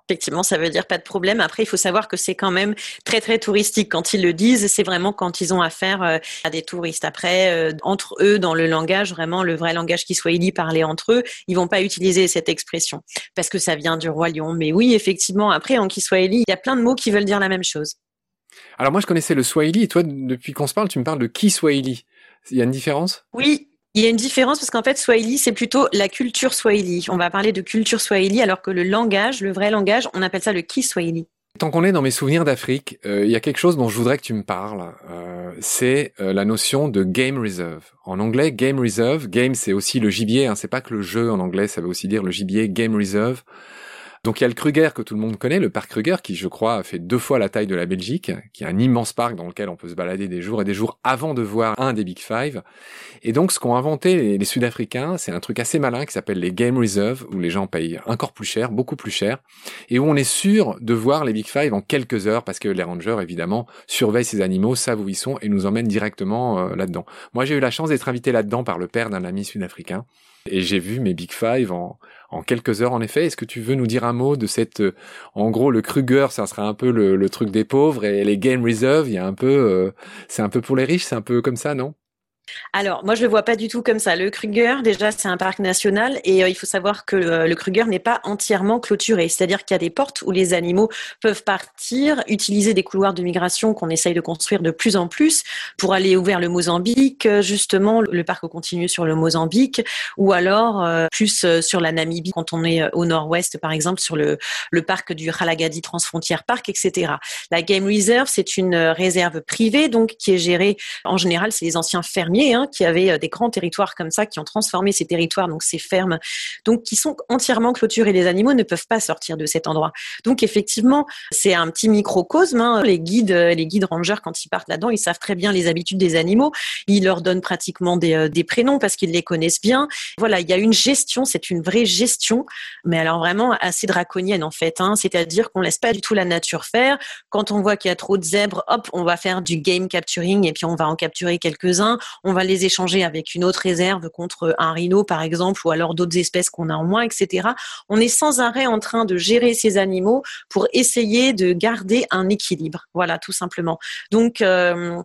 Effectivement, ça veut dire pas de problème. Après, il faut savoir que c'est quand même très très touristique. Quand ils le disent, c'est vraiment quand ils ont affaire euh, à des touristes. Après, euh, entre eux, dans le langage, vraiment le vrai langage qui soit parler entre eux, ils vont pas utiliser cette expression parce que ça vient du roi lion. Mais oui, effectivement, après en Kiswahili, il y a plein de mots qui veulent dire la même chose. Alors moi, je connaissais le Swahili et toi, depuis qu'on se parle, tu me parles de Kiswahili. Il y a une différence? Oui, il y a une différence parce qu'en fait, Swahili, c'est plutôt la culture Swahili. On va parler de culture Swahili, alors que le langage, le vrai langage, on appelle ça le Kiswahili. Tant qu'on est dans mes souvenirs d'Afrique, euh, il y a quelque chose dont je voudrais que tu me parles. Euh, c'est euh, la notion de game reserve. En anglais, game reserve, game c'est aussi le gibier. Hein, c'est pas que le jeu en anglais, ça veut aussi dire le gibier. Game reserve. Donc il y a le Kruger que tout le monde connaît, le parc Kruger, qui je crois fait deux fois la taille de la Belgique, qui est un immense parc dans lequel on peut se balader des jours et des jours avant de voir un des Big Five. Et donc ce qu'ont inventé les, Sud-Africains, c'est un truc assez malin qui s'appelle les Game Reserve, où les gens payent encore plus cher, beaucoup plus cher, et où on est sûr de voir les Big Five en quelques heures, parce que les rangers, évidemment, surveillent ces animaux, savent où ils sont, et nous emmènent directement euh, là-dedans. Moi j'ai eu la chance d'être invité là-dedans par le père d'un ami sud-africain, et j'ai vu mes Big Five en, en quelques heures en effet. Est-ce que tu veux nous dire un mot de cette, euh, en gros, le Kruger, ça sera un peu le, truc des pauvres et les Game Reserve, il y a un peu, euh, c'est un peu pour les riches, c'est un peu comme ça, non? Alors, moi, je le vois pas du tout comme ça. Le Kruger, déjà, c'est un parc national et euh, il faut savoir que euh, le Kruger n'est pas entièrement clôturé. C'est-à-dire qu'il y a des portes où les animaux peuvent partir, utiliser des couloirs de migration qu'on essaye de construire de plus en plus pour aller ouvrir le Mozambique, euh, justement, le parc continue sur le Mozambique ou alors plus sur la Namibie quand on est au nord-ouest, par exemple, sur le, le parc du Halagadi Transfrontière Park, etc. La Game Reserve, c'est une réserve privée, donc, qui est gérée, en général, c'est les anciens fermiers Hein, qui avaient euh, des grands territoires comme ça, qui ont transformé ces territoires, donc ces fermes, donc qui sont entièrement clôturés. Les animaux ne peuvent pas sortir de cet endroit. Donc effectivement, c'est un petit microcosme. Hein. Les guides, euh, les guides rangers, quand ils partent là-dedans, ils savent très bien les habitudes des animaux. Ils leur donnent pratiquement des, euh, des prénoms parce qu'ils les connaissent bien. Voilà, il y a une gestion, c'est une vraie gestion, mais alors vraiment assez draconienne en fait. Hein. C'est-à-dire qu'on laisse pas du tout la nature faire. Quand on voit qu'il y a trop de zèbres, hop, on va faire du game capturing et puis on va en capturer quelques-uns on va les échanger avec une autre réserve contre un rhino, par exemple, ou alors d'autres espèces qu'on a en moins, etc. On est sans arrêt en train de gérer ces animaux pour essayer de garder un équilibre. Voilà, tout simplement. Donc, euh,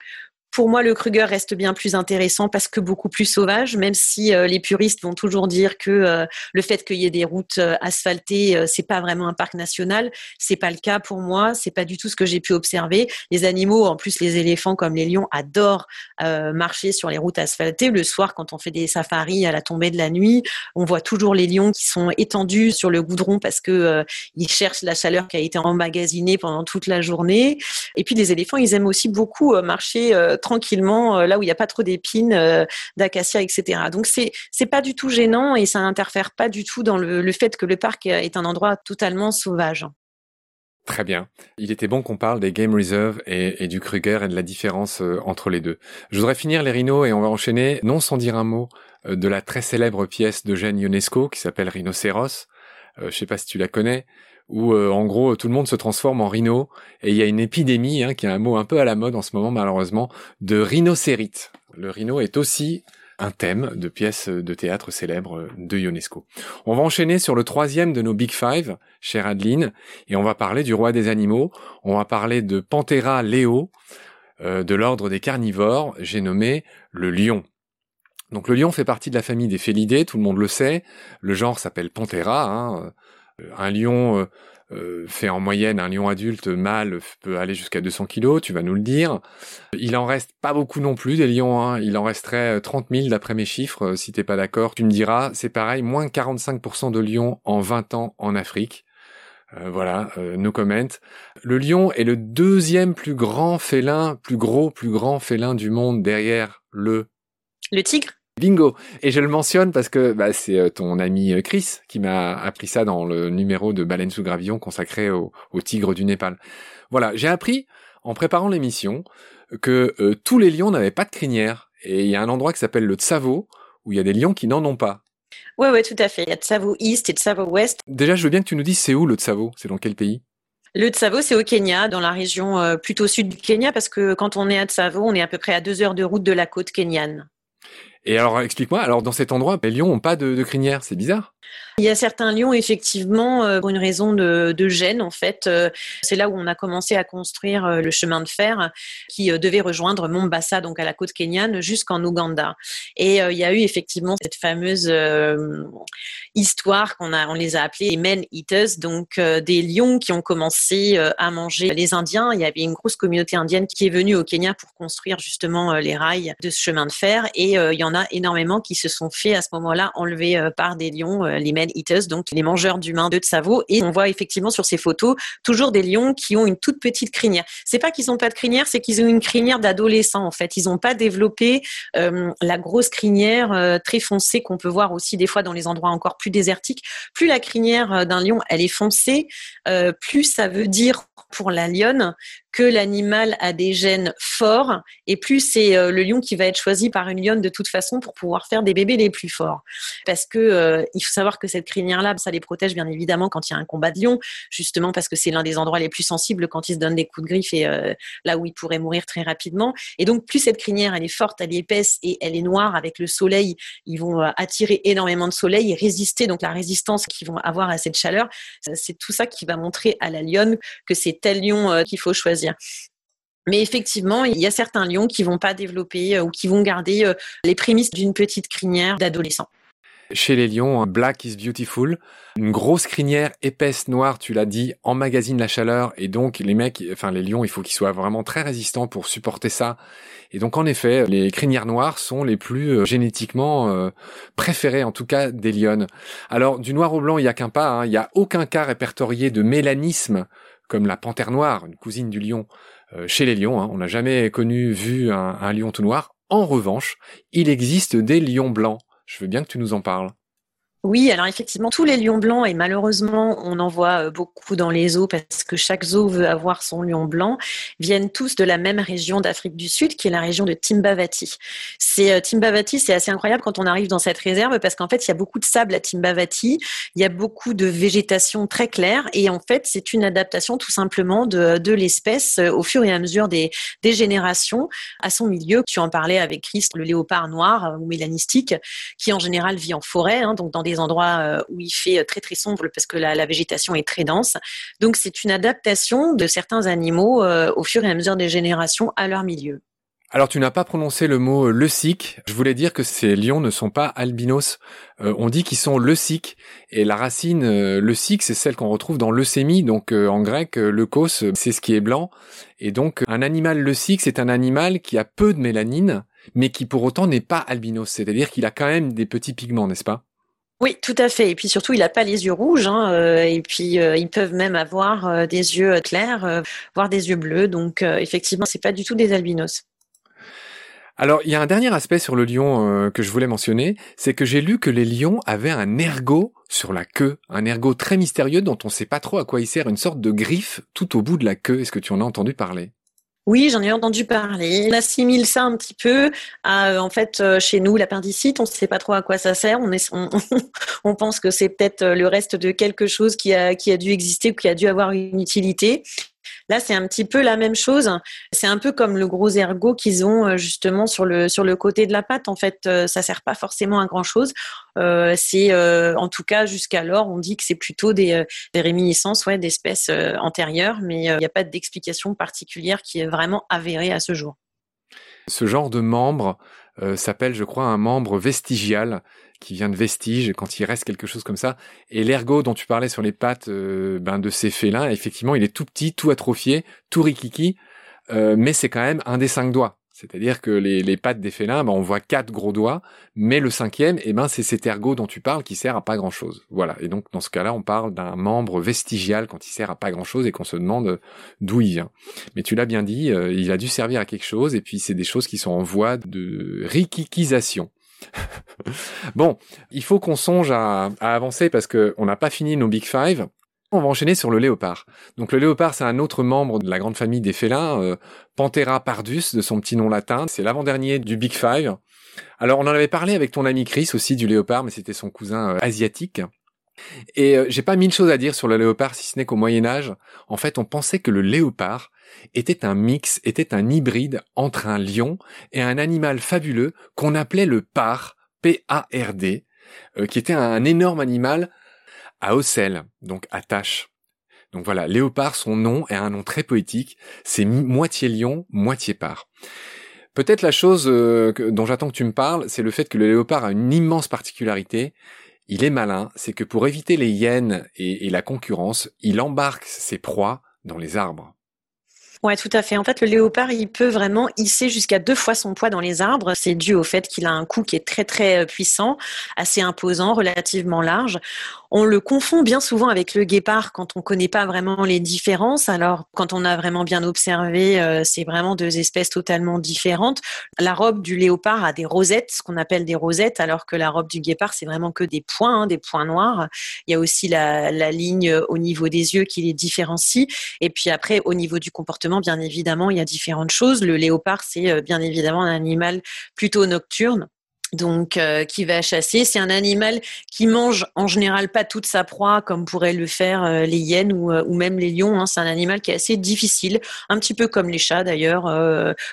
pour moi, le Kruger reste bien plus intéressant parce que beaucoup plus sauvage, même si euh, les puristes vont toujours dire que euh, le fait qu'il y ait des routes euh, asphaltées, c'est pas vraiment un parc national. C'est pas le cas pour moi. C'est pas du tout ce que j'ai pu observer. Les animaux, en plus les éléphants comme les lions, adorent marcher sur les routes asphaltées. Le soir, quand on fait des safaris à la tombée de la nuit, on voit toujours les lions qui sont étendus sur le goudron parce que ils cherchent la chaleur qui a été emmagasinée pendant toute la journée. Et puis les éléphants, ils aiment aussi beaucoup marcher tranquillement euh, là où il n'y a pas trop d'épines, euh, d'acacia, etc. Donc c'est c'est pas du tout gênant et ça n'interfère pas du tout dans le, fait que le parc est un endroit totalement sauvage. Très bien. Il était bon qu'on parle des Game Reserve et, du Kruger et de la différence euh, entre les deux. Je voudrais finir les rhinos et on va enchaîner, non sans dire un mot, de la très célèbre pièce d'Eugène Ionesco qui s'appelle Rhinocéros. Euh, je sais pas si tu la connais où euh, en gros tout le monde se transforme en rhino et il y a une épidémie, hein, qui est un mot un peu à la mode en ce moment malheureusement, de rhinocérite. Le rhino est aussi un thème de pièce de théâtre célèbre de Ionesco. On va enchaîner sur le troisième de nos Big Five, chère Adeline, et on va parler du roi des animaux. On va parler de Panthera leo, euh, de l'ordre des carnivores, j'ai nommé le lion. Donc le lion fait partie de la famille des félidés, tout le monde le sait. Le genre s'appelle Panthera, hein, un lion euh, euh, fait en moyenne, un lion adulte mâle peut aller jusqu'à 200 kilos, tu vas nous le dire. Il en reste pas beaucoup non plus des lions, hein. il en resterait 30 euh, 000 d'après mes chiffres, si t'es pas d'accord. Tu me diras, c'est pareil, moins 45% de lions en 20 ans en Afrique. voilà, euh, no comment. Le lion est le deuxième plus grand félin, plus gros, plus grand félin du monde derrière le... Le tigre? Bingo. Et je le mentionne parce que bah, c'est euh, ton ami euh, Chris qui m'a appris ça dans le numéro de Baleine sous gravillon consacré au, tigre du Népal. Voilà, j'ai appris en préparant l'émission que euh, tous les lions n'avaient pas de crinière. Et il y a un endroit qui s'appelle le Tsavo où il y a des lions qui n'en ont pas. Ouais, ouais, tout à fait. Il y a Tsavo East et Tsavo West. Déjà, je veux bien que tu nous dises c'est où le Tsavo? C'est dans quel pays? Le Tsavo, c'est au Kenya, dans la région plutôt sud du Kenya, parce que quand on est à Tsavo, on est à peu près à deux heures de route de la côte kenyane. Et alors, explique-moi, alors dans cet endroit, les lions n'ont pas de, crinière, c'est bizarre. Il y a certains lions, effectivement, euh, pour une raison de, de gêne, en fait. Euh, c'est là où on a commencé à construire euh, le chemin de fer qui devait rejoindre Mombasa, donc à la côte kenyane, jusqu'en Ouganda. Et il y a eu effectivement cette fameuse histoire qu'on a, on les a appelés les men eaters, donc des lions qui ont commencé à manger les Indiens. Il y avait une grosse communauté indienne qui est venue au Kenya pour construire justement les rails de ce chemin de fer. Et il y en a énormément qui se sont fait à ce moment-là enlever par des lions les men eaters, donc les mangeurs d'humains de Tsavo. Et on voit effectivement sur ces photos toujours des lions qui ont une toute petite crinière. C'est pas qu'ils n'ont pas de crinière, c'est qu'ils ont une crinière d'adolescent en fait. Ils n'ont pas développé euh, la grosse crinière euh, très foncée qu'on peut voir aussi des fois dans les endroits encore plus désertiques. Plus la crinière euh, d'un lion elle est foncée, plus ça veut dire pour la lionne que l'animal a des gènes forts et plus c'est euh, le lion qui va être choisi par une lionne de toute façon pour pouvoir faire des bébés les plus forts. Parce que euh, il faut savoir que cette crinière-là, ça les protège bien évidemment quand il y a un combat de lion, justement parce que c'est l'un des endroits les plus sensibles quand ils se donnent des coups de griffe et euh, là où ils pourraient mourir très rapidement. Et donc plus cette crinière elle est forte, elle est épaisse et elle est noire avec le soleil, ils vont attirer énormément de soleil et résister. Donc la résistance qu'ils vont avoir à cette chaleur, c'est tout ça qui va montrer à la lionne que c'est tel lion qu'il faut choisir. Mais effectivement, il y a certains lions qui vont pas développer ou qui vont garder les prémices d'une petite crinière d'adolescent. Chez les lions, Black is Beautiful, une grosse crinière épaisse noire, tu l'as dit, emmagasine la chaleur et donc les mecs, enfin les lions, il faut qu'ils soient vraiment très résistants pour supporter ça. Et donc en effet, les crinières noires sont les plus euh, génétiquement euh, préférées, en tout cas des lionnes. Alors du noir au blanc, il y a qu'un pas, hein. il n'y a aucun cas répertorié de mélanisme comme la panthère noire, une cousine du lion, euh, chez les lions. Hein. On n'a jamais connu, vu un lion tout noir. En revanche, il existe des lions blancs. Je veux bien que tu nous en parles. Oui, alors effectivement, tous les lions blancs, et malheureusement, on en voit euh, beaucoup dans les zoos parce que chaque zoo veut avoir son lion blanc, viennent tous de la même région d'Afrique du Sud, qui est la région de Timbavati. C'est euh, Timbavati, c'est assez incroyable quand on arrive dans cette réserve parce qu'en fait, il y a beaucoup de sable à Timbavati, il y a beaucoup de végétation très claire, et en fait, c'est une adaptation tout simplement de, l'espèce euh, au fur et à mesure des, des générations à son milieu. Tu en parlais avec Christ, le léopard noir ou mélanistique, qui en général vit en forêt, hein, donc dans des endroits euh, où il fait euh, très très sombre parce que la, végétation est très dense. Donc c'est une adaptation de certains animaux euh, au fur et à mesure des générations à leur milieu. Alors tu n'as pas prononcé le mot leucique. Je voulais dire que ces lions ne sont pas albinos. on dit qu'ils sont leuciques et la racine leucique c'est celle qu'on retrouve dans leucémie. Donc en grec leukos c'est ce qui est blanc et donc un animal leucique c'est un animal qui a peu de mélanine mais qui pour autant n'est pas albinos. C'est-à-dire qu'il a quand même des petits pigments, n'est-ce pas? Oui, tout à fait. Et puis surtout, il n'a pas les yeux rouges. Hein, euh, et puis, euh, ils peuvent même avoir euh, des yeux clairs, voire des yeux bleus. Donc, effectivement, c'est pas du tout des albinos. Alors, il y a un dernier aspect sur le lion que je voulais mentionner, c'est que j'ai lu que les lions avaient un ergot sur la queue, un ergot très mystérieux dont on ne sait pas trop à quoi il sert, une sorte de griffe tout au bout de la queue. Est-ce que tu en as entendu parler? Oui, j'en ai entendu parler. On assimile ça un petit peu à, euh, en fait, euh, chez nous, l'appendicite. On ne sait pas trop à quoi ça sert. <laughs> On, pense que c'est peut-être euh, le reste de quelque chose qui a, qui a dû exister ou qui a dû avoir une utilité. Là, c'est un petit peu la même chose. C'est un peu comme le gros ergot qu'ils ont euh, justement sur le sur le côté de la patte. En fait, euh, ça sert pas forcément à grand chose. Euh, c'est en tout cas jusqu'alors, on dit que c'est plutôt des, des réminiscences, ouais, d'espèces antérieures, mais il n'y a pas d'explication particulière qui est vraiment avérée à ce jour. Ce genre de membre s'appelle, je crois, un membre vestigial qui vient de vestiges, quand il reste quelque chose comme ça. Et l'ergot dont tu parlais sur les pattes euh, ben, de ces félins, effectivement, il est tout petit, tout atrophié, tout rikiki, euh, mais c'est quand même un des cinq doigts. C'est-à-dire que les, pattes des félins, ben, on voit quatre gros doigts, mais le cinquième, eh ben, c'est cet ergot dont tu parles qui sert à pas grand-chose. Voilà. Et donc, dans ce cas-là, on parle d'un membre vestigial quand il sert à pas grand-chose et qu'on se demande d'où il vient. Mais tu l'as bien dit, euh, il a dû servir à quelque chose, et puis c'est des choses qui sont en voie de rikikisation. <laughs> bon, il faut qu'on songe à, avancer parce qu'on n'a pas fini nos Big Five. On va enchaîner sur le léopard. Donc le léopard, c'est un autre membre de la grande famille des félins, euh, Panthera pardus, de son petit nom latin. C'est l'avant-dernier du Big Five. Alors on en avait parlé avec ton ami Chris aussi du léopard, mais c'était son cousin euh, asiatique. Et euh, j'ai pas mille choses à dire sur le léopard, si ce n'est qu'au Moyen Âge, en fait, on pensait que le léopard était un mix, était un hybride entre un lion et un animal fabuleux qu'on appelait le par, P-A-R-D, euh, qui était un énorme animal à ocelles, donc à taches. Donc voilà, léopard, son nom est un nom très poétique, c'est moitié lion, moitié par. Peut-être la chose euh, dont j'attends que tu me parles, c'est le fait que le léopard a une immense particularité, il est malin, c'est que pour éviter les hyènes et, la concurrence, il embarque ses proies dans les arbres. Ouais, tout à fait. En fait, le léopard, il peut vraiment hisser jusqu'à deux fois son poids dans les arbres. C'est dû au fait qu'il a un cou qui est très très euh, puissant, assez imposant, relativement large. On le confond bien souvent avec le guépard quand on connaît pas vraiment les différences. Alors, quand on a vraiment bien observé, euh, c'est vraiment deux espèces totalement différentes. La robe du léopard a des rosettes, ce qu'on appelle des rosettes, alors que la robe du guépard, c'est vraiment que des points, hein, des points noirs. Il y a aussi la, la ligne au niveau des yeux qui les différencie. Et puis après, au niveau du comportement, bien évidemment, il y a différentes choses. Le léopard, c'est euh, bien évidemment un animal plutôt nocturne donc euh, qui va chasser. C'est un animal qui mange en général pas toute sa proie comme pourraient le faire euh, les hyènes ou, euh, ou, même les lions. Hein. C'est un animal qui est assez difficile, un petit peu comme les chats d'ailleurs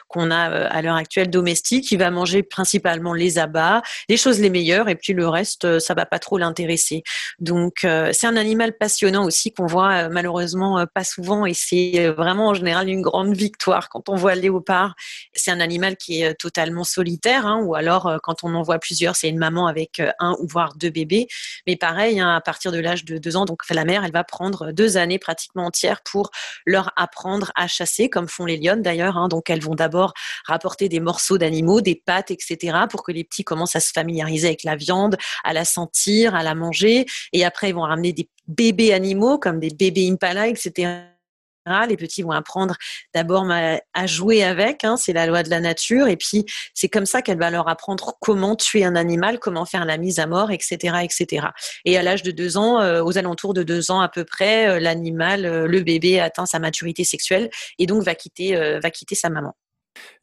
qu'on a à l'heure actuelle domestiques. Il va manger principalement les abats, les choses les meilleures et puis le reste ça va pas trop l'intéresser. Donc c'est un animal passionnant aussi qu'on voit malheureusement pas souvent et c'est vraiment en général une grande victoire quand on voit le léopard. C'est un animal qui est totalement solitaire hein, ou alors quand on on en voit plusieurs, c'est une maman avec euh, un ou voire deux bébés. Mais pareil, hein, à partir de l'âge de deux ans, donc la mère, elle va prendre deux années pratiquement entières pour leur apprendre à chasser, comme font les lionnes d'ailleurs. Hein. Donc elles vont d'abord rapporter des morceaux d'animaux, des pâtes, etc., pour que les petits commencent à se familiariser avec la viande, à la sentir, à la manger. Et après, ils vont ramener des bébés animaux, comme des bébés impala, etc les petits vont apprendre d'abord à jouer avec, hein, c'est la loi de la nature, et puis c'est comme ça qu'elle va leur apprendre comment tuer un animal, comment faire la mise à mort, etc., etc. Et à l'âge de deux ans, euh, aux alentours de deux ans à peu près, euh, l'animal, euh, le bébé atteint sa maturité sexuelle et donc va quitter, va quitter sa maman.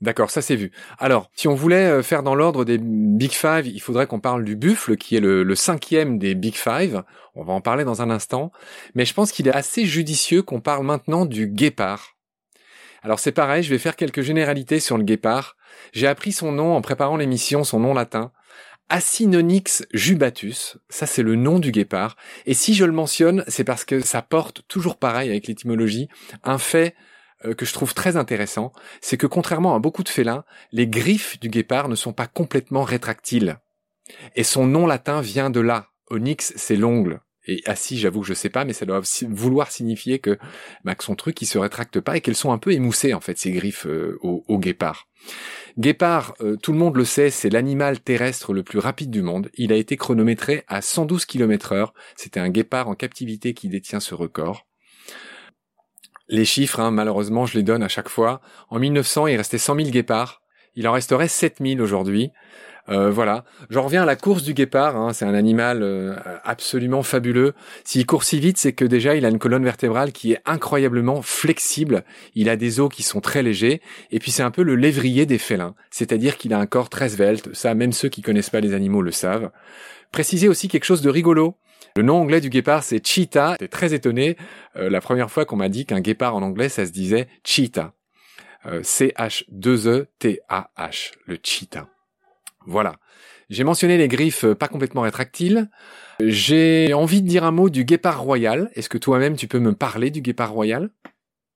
D'accord, ça c'est vu. Alors, si on voulait euh, faire dans l'ordre des Big Five, il faudrait qu'on parle du buffle, qui est le, cinquième des Big Five. On va en parler dans un instant. Mais je pense qu'il est assez judicieux qu'on parle maintenant du guépard. Alors c'est pareil, je vais faire quelques généralités sur le guépard. J'ai appris son nom en préparant l'émission, son nom latin. Acinonyx jubatus, ça c'est le nom du guépard. Et si je le mentionne, c'est parce que ça porte, toujours pareil avec l'étymologie, un fait euh, que je trouve très intéressant, c'est que contrairement à beaucoup de félins, les griffes du guépard ne sont pas complètement rétractiles. Et son nom latin vient de là. Onyx, c'est l'ongle. Et assis, j'avoue que je sais pas, mais ça doit vouloir signifier que, bah, que son truc, il se rétracte pas et qu'elles sont un peu émoussées, en fait, ces griffes euh, au, guépard. Guépard, euh, tout le monde le sait, c'est l'animal terrestre le plus rapide du monde. Il a été chronométré à 112 km heure. C'était un guépard en captivité qui détient ce record. Les chiffres, hein, malheureusement, je les donne à chaque fois. En 1900, il restait 100 000 guépards. Il en resterait 7 000 aujourd'hui. Euh, voilà. J'en reviens à la course du guépard. Hein. C'est un animal euh, absolument fabuleux. S'il court si vite, c'est que déjà il a une colonne vertébrale qui est incroyablement flexible. Il a des os qui sont très légers. Et puis c'est un peu le lévrier des félins. C'est-à-dire qu'il a un corps très svelte. Ça, même ceux qui connaissent pas les animaux le savent. Préciser aussi quelque chose de rigolo. Le nom anglais du guépard, c'est cheetah. J'étais très étonné euh, la première fois qu'on m'a dit qu'un guépard en anglais, ça se disait cheetah. Euh, C-H-2-E-T-A-H, le cheetah. Voilà. J'ai mentionné les griffes euh, pas complètement rétractiles. J'ai envie de dire un mot du guépard royal. Est-ce que toi-même tu peux me parler du guépard royal?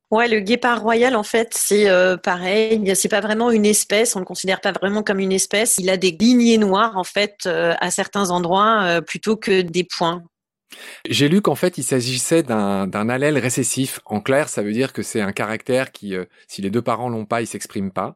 Ouais, le guépard royal, en fait, c'est euh, pareil. C'est pas vraiment une espèce. On le considère pas vraiment comme une espèce. Il a des lignées noires, en fait, à certains endroits, plutôt que des points. J'ai lu qu'en fait, il s'agissait d'un allèle récessif. En clair, ça veut dire que c'est un caractère qui, si les deux parents l'ont pas, il s'exprime pas,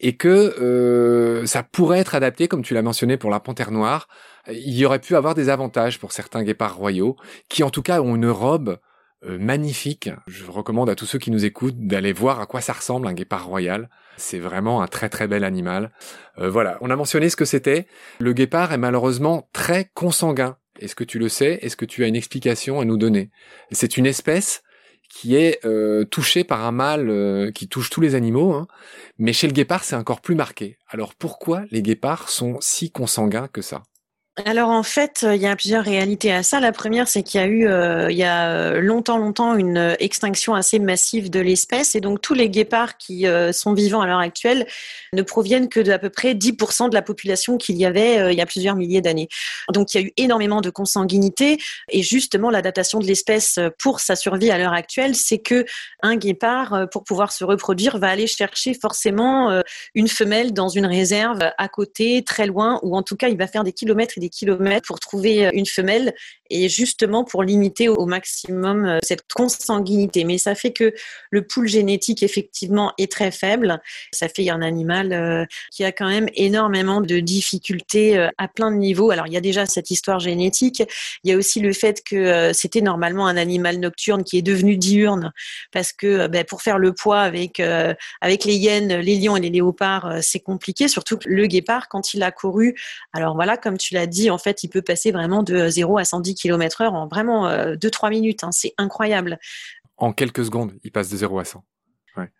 et que ça pourrait être adapté, comme tu l'as mentionné pour la panthère noire. Il y aurait pu avoir des avantages pour certains guépards royaux, qui en tout cas ont une robe euh, magnifique. Je recommande à tous ceux qui nous écoutent d'aller voir à quoi ça ressemble un guépard royal. C'est vraiment un très très bel animal. Euh, voilà, on a mentionné ce que c'était. Le guépard est malheureusement très consanguin. Est-ce que tu le sais? Est-ce que tu as une explication à nous donner? C'est une espèce qui est euh, touchée par un mâle qui touche tous les animaux, hein. mais chez le guépard c'est encore plus marqué. Alors pourquoi les guépards sont si consanguins que ça? Alors en fait, il y a plusieurs réalités à ça. La première, c'est qu'il y a eu euh, il y a longtemps, longtemps une extinction assez massive de l'espèce, et donc tous les guépards qui euh, sont vivants à l'heure actuelle ne proviennent que d'à peu près 10% de la population qu'il y avait euh, il y a plusieurs milliers d'années. Donc il y a eu énormément de consanguinité, et justement l'adaptation de l'espèce pour sa survie à l'heure actuelle, c'est que un guépard, pour pouvoir se reproduire, va aller chercher forcément une femelle dans une réserve à côté, très loin, ou en tout cas il va faire des kilomètres des kilomètres pour trouver euh, une femelle et justement pour limiter au maximum euh, cette consanguinité. Mais ça fait que le pool génétique effectivement est très faible. Ça fait un animal euh, qui a quand même énormément de difficultés à plein de niveaux. Alors il y a déjà cette histoire génétique. Il y a aussi le fait que c'était normalement un animal nocturne qui est devenu diurne parce que ben, pour faire le poids avec avec les hyènes, les lions et les léopards, c'est compliqué. Surtout que le guépard quand il a couru, alors voilà comme tu l'as dit, en fait il peut passer vraiment de 0 à 110 km heure en vraiment 2-3 euh, minutes. Hein. c'est incroyable. En quelques secondes, il passe de 0 à 100.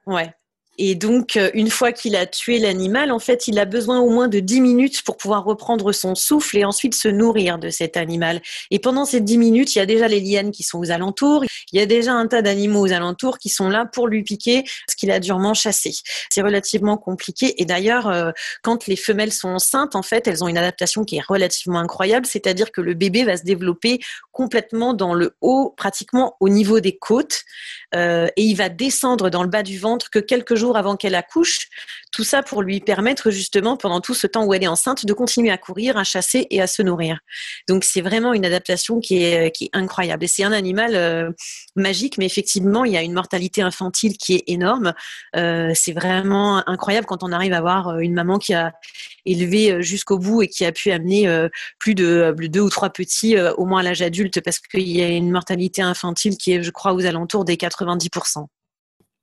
Ouais. Et donc, euh, une fois qu'il a tué l'animal, en fait, il a besoin au moins de 10 minutes pour pouvoir reprendre son souffle et ensuite se nourrir de cet animal. Et pendant ces 10 minutes, il y a déjà les lianes qui sont aux alentours, il y a déjà un tas d'animaux aux alentours qui sont là pour lui piquer ce qu'il a durement chassé. C'est relativement compliqué. Et d'ailleurs, euh, quand les femelles sont enceintes, en fait, elles ont une adaptation qui est relativement incroyable, c'est-à-dire que le bébé va se développer complètement dans le haut, pratiquement au niveau des côtes, euh, et il va descendre dans le bas du ventre que quelques jours avant qu'elle accouche. Tout ça pour lui permettre justement, pendant tout ce temps où elle est enceinte, de continuer à courir, à chasser et à se nourrir. Donc c'est vraiment une adaptation qui est, est incroyable. Et c'est un animal euh, magique, mais effectivement, il y a une mortalité infantile qui est énorme. Euh, c'est vraiment incroyable quand on arrive à voir une maman qui a élevé jusqu'au bout et qui a pu amener plus de deux ou trois petits au moins à l'âge adulte parce qu'il y a une mortalité infantile qui est, je crois, aux alentours des 90%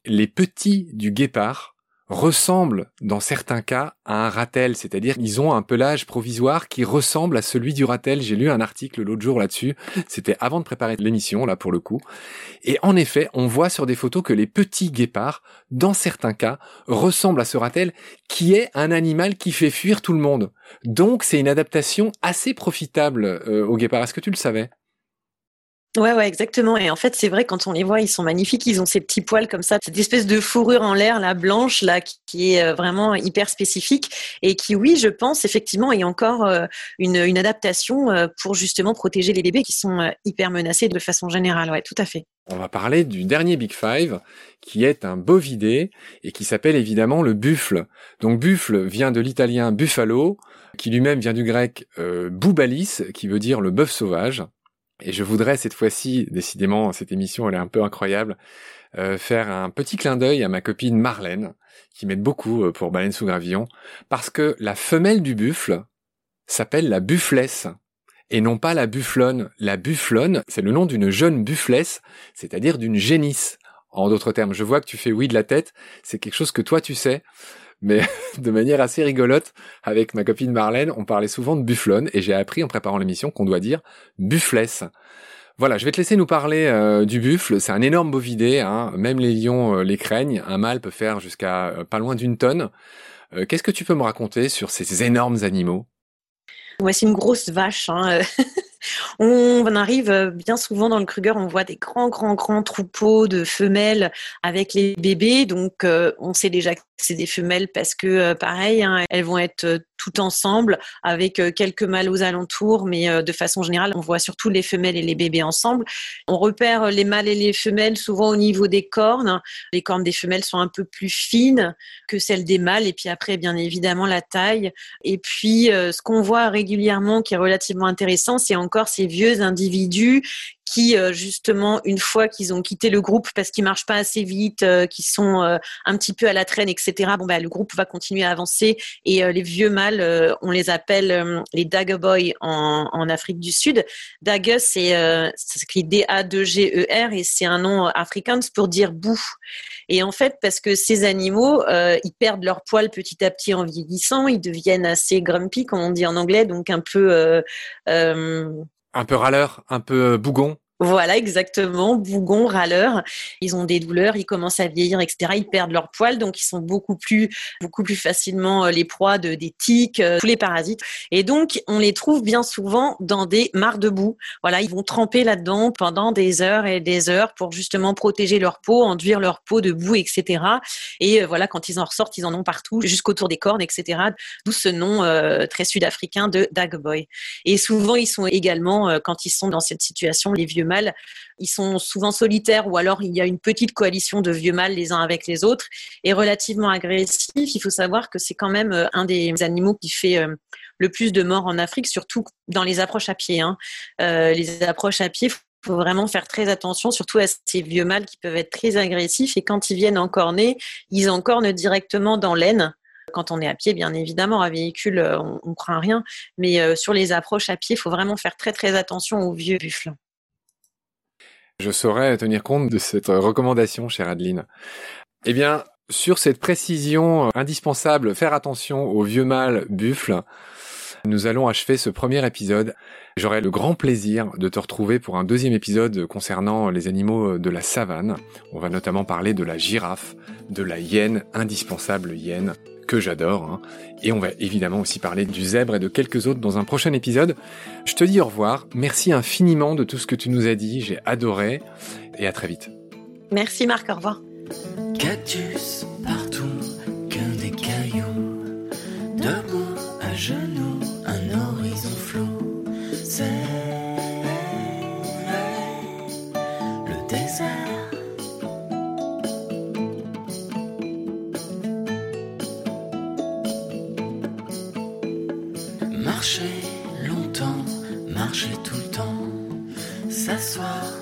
les petits du guépard ressemblent dans certains cas à un ratel, c'est-à-dire ils ont un pelage provisoire qui ressemble à celui du ratel. J'ai lu un article l'autre jour là-dessus, c'était avant de préparer l'émission là pour le coup. Et en effet, on voit sur des photos que les petits guépards, dans certains cas, ressemblent à ce ratel qui est un animal qui fait fuir tout le monde. Donc c'est une adaptation assez profitable euh, au guépard. Est-ce que tu le savais? Ouais, ouais, exactement. Et en fait, c'est vrai, quand on les voit, ils sont magnifiques. Ils ont ces petits poils comme ça, cette espèce de fourrure en l'air, la blanche, là, qui est euh, vraiment hyper spécifique et qui, oui, je pense, effectivement, est encore euh, une, une adaptation euh, pour justement protéger les bébés qui sont hyper menacés de façon générale. Ouais, tout à fait. On va parler du dernier Big Five, qui est un bovidé et qui s'appelle évidemment le buffle. Donc buffle vient de l'italien buffalo, qui lui-même vient du grec euh, boubalis, qui veut dire le bœuf sauvage. Et je voudrais cette fois-ci, décidément, cette émission, elle est un peu incroyable, euh, faire un petit clin d'œil à ma copine Marlène, qui m'aide beaucoup euh, pour Baleine sous gravillon, parce que la femelle du buffle s'appelle la bufflesse, et non pas la bufflonne. La bufflonne, c'est le nom d'une jeune bufflesse, c'est-à-dire d'une génisse. En d'autres termes, je vois que tu fais oui de la tête, c'est quelque chose que toi tu sais mais <laughs> de manière assez rigolote, avec ma copine Marlène, on parlait souvent de bufflonne, et j'ai appris en préparant l'émission qu'on doit dire bufflesse. Voilà, je vais te laisser nous parler euh, du buffle. C'est un énorme bovidé, hein. même les lions euh, les craignent. Un mâle peut faire jusqu'à euh, pas loin d'une tonne. Qu'est-ce que tu peux me raconter sur ces énormes animaux? Voici une grosse vache. Hein. <laughs> On arrive bien souvent dans le Kruger, on voit des grands, grands, grands troupeaux de femelles avec les bébés. Donc, on sait déjà que c'est des femelles parce que, pareil, hein, elles vont être tout ensemble avec euh, quelques mâles aux alentours, mais euh, de façon générale, on voit surtout les femelles et les bébés ensemble. On repère les mâles et les femelles souvent au niveau des cornes. Les cornes des femelles sont un peu plus fines que celles des mâles, et puis après, bien évidemment, la taille. Et puis, euh, ce qu'on voit régulièrement qui est relativement intéressant, c'est encore ces vieux individus qui euh, justement une fois qu'ils ont quitté le groupe parce qu'ils marchent pas assez vite, euh, qu'ils sont euh, un petit peu à la traîne, etc. Bon bah le groupe va continuer à avancer et les vieux mâles, on les appelle les Dagueboy en, en Afrique du Sud. Dague c'est c'est écrit D A 2 G E R et c'est un nom africain pour dire boue. Et en fait parce que ces animaux ils perdent leur poil petit à petit en vieillissant, ils deviennent assez grumpy comme on dit en anglais, donc un peu un peu râleur, un peu bougon. Voilà, exactement. Bougon, râleur. Ils ont des douleurs, ils commencent à vieillir, etc. Ils perdent leur poil, donc ils sont beaucoup plus, beaucoup plus facilement euh, les proies de des tiques, euh, tous les parasites. Et donc, on les trouve bien souvent dans des mares de boue. Voilà, ils vont tremper là-dedans pendant des heures et des heures pour justement protéger leur peau, enduire leur peau de boue, etc. Et euh, voilà, quand ils en ressortent, ils en ont partout, jusqu'autour des cornes, etc. D'où ce nom très sud-africain de Dagboy. Et souvent, ils sont également, quand ils sont dans cette situation, les vieux mâles, ils sont souvent solitaires ou alors il y a une petite coalition de vieux mâles les uns avec les autres et relativement agressifs. Il faut savoir que c'est quand même euh, un des animaux qui fait euh, le plus de morts en Afrique, surtout dans les approches à pied. Hein. Euh, les approches à pied, faut vraiment faire très attention, surtout à ces vieux mâles qui peuvent être très agressifs et quand ils viennent encorner, ils encornent directement dans l'aine. Quand on est à pied, bien évidemment, à véhicule, on, ne craint rien, mais sur les approches à pied, il faut vraiment faire très très attention aux vieux buffles. Je saurais tenir compte de cette recommandation, chère Adeline. Eh bien, sur cette précision indispensable, faire attention aux vieux mâles buffles, Nous allons achever ce premier épisode. J'aurai le grand plaisir de te retrouver pour un deuxième épisode concernant les animaux de la savane. On va notamment parler de la girafe, de la hyène, indispensable hyène, que j'adore. Hein. Et on va évidemment aussi parler du zèbre et de quelques autres dans un prochain épisode. Je te dis au revoir. Merci infiniment de tout ce que tu nous as dit. J'ai adoré. Et à très vite. Merci Marc, au revoir. Cactus partout, que des cailloux, debout s'asseoir,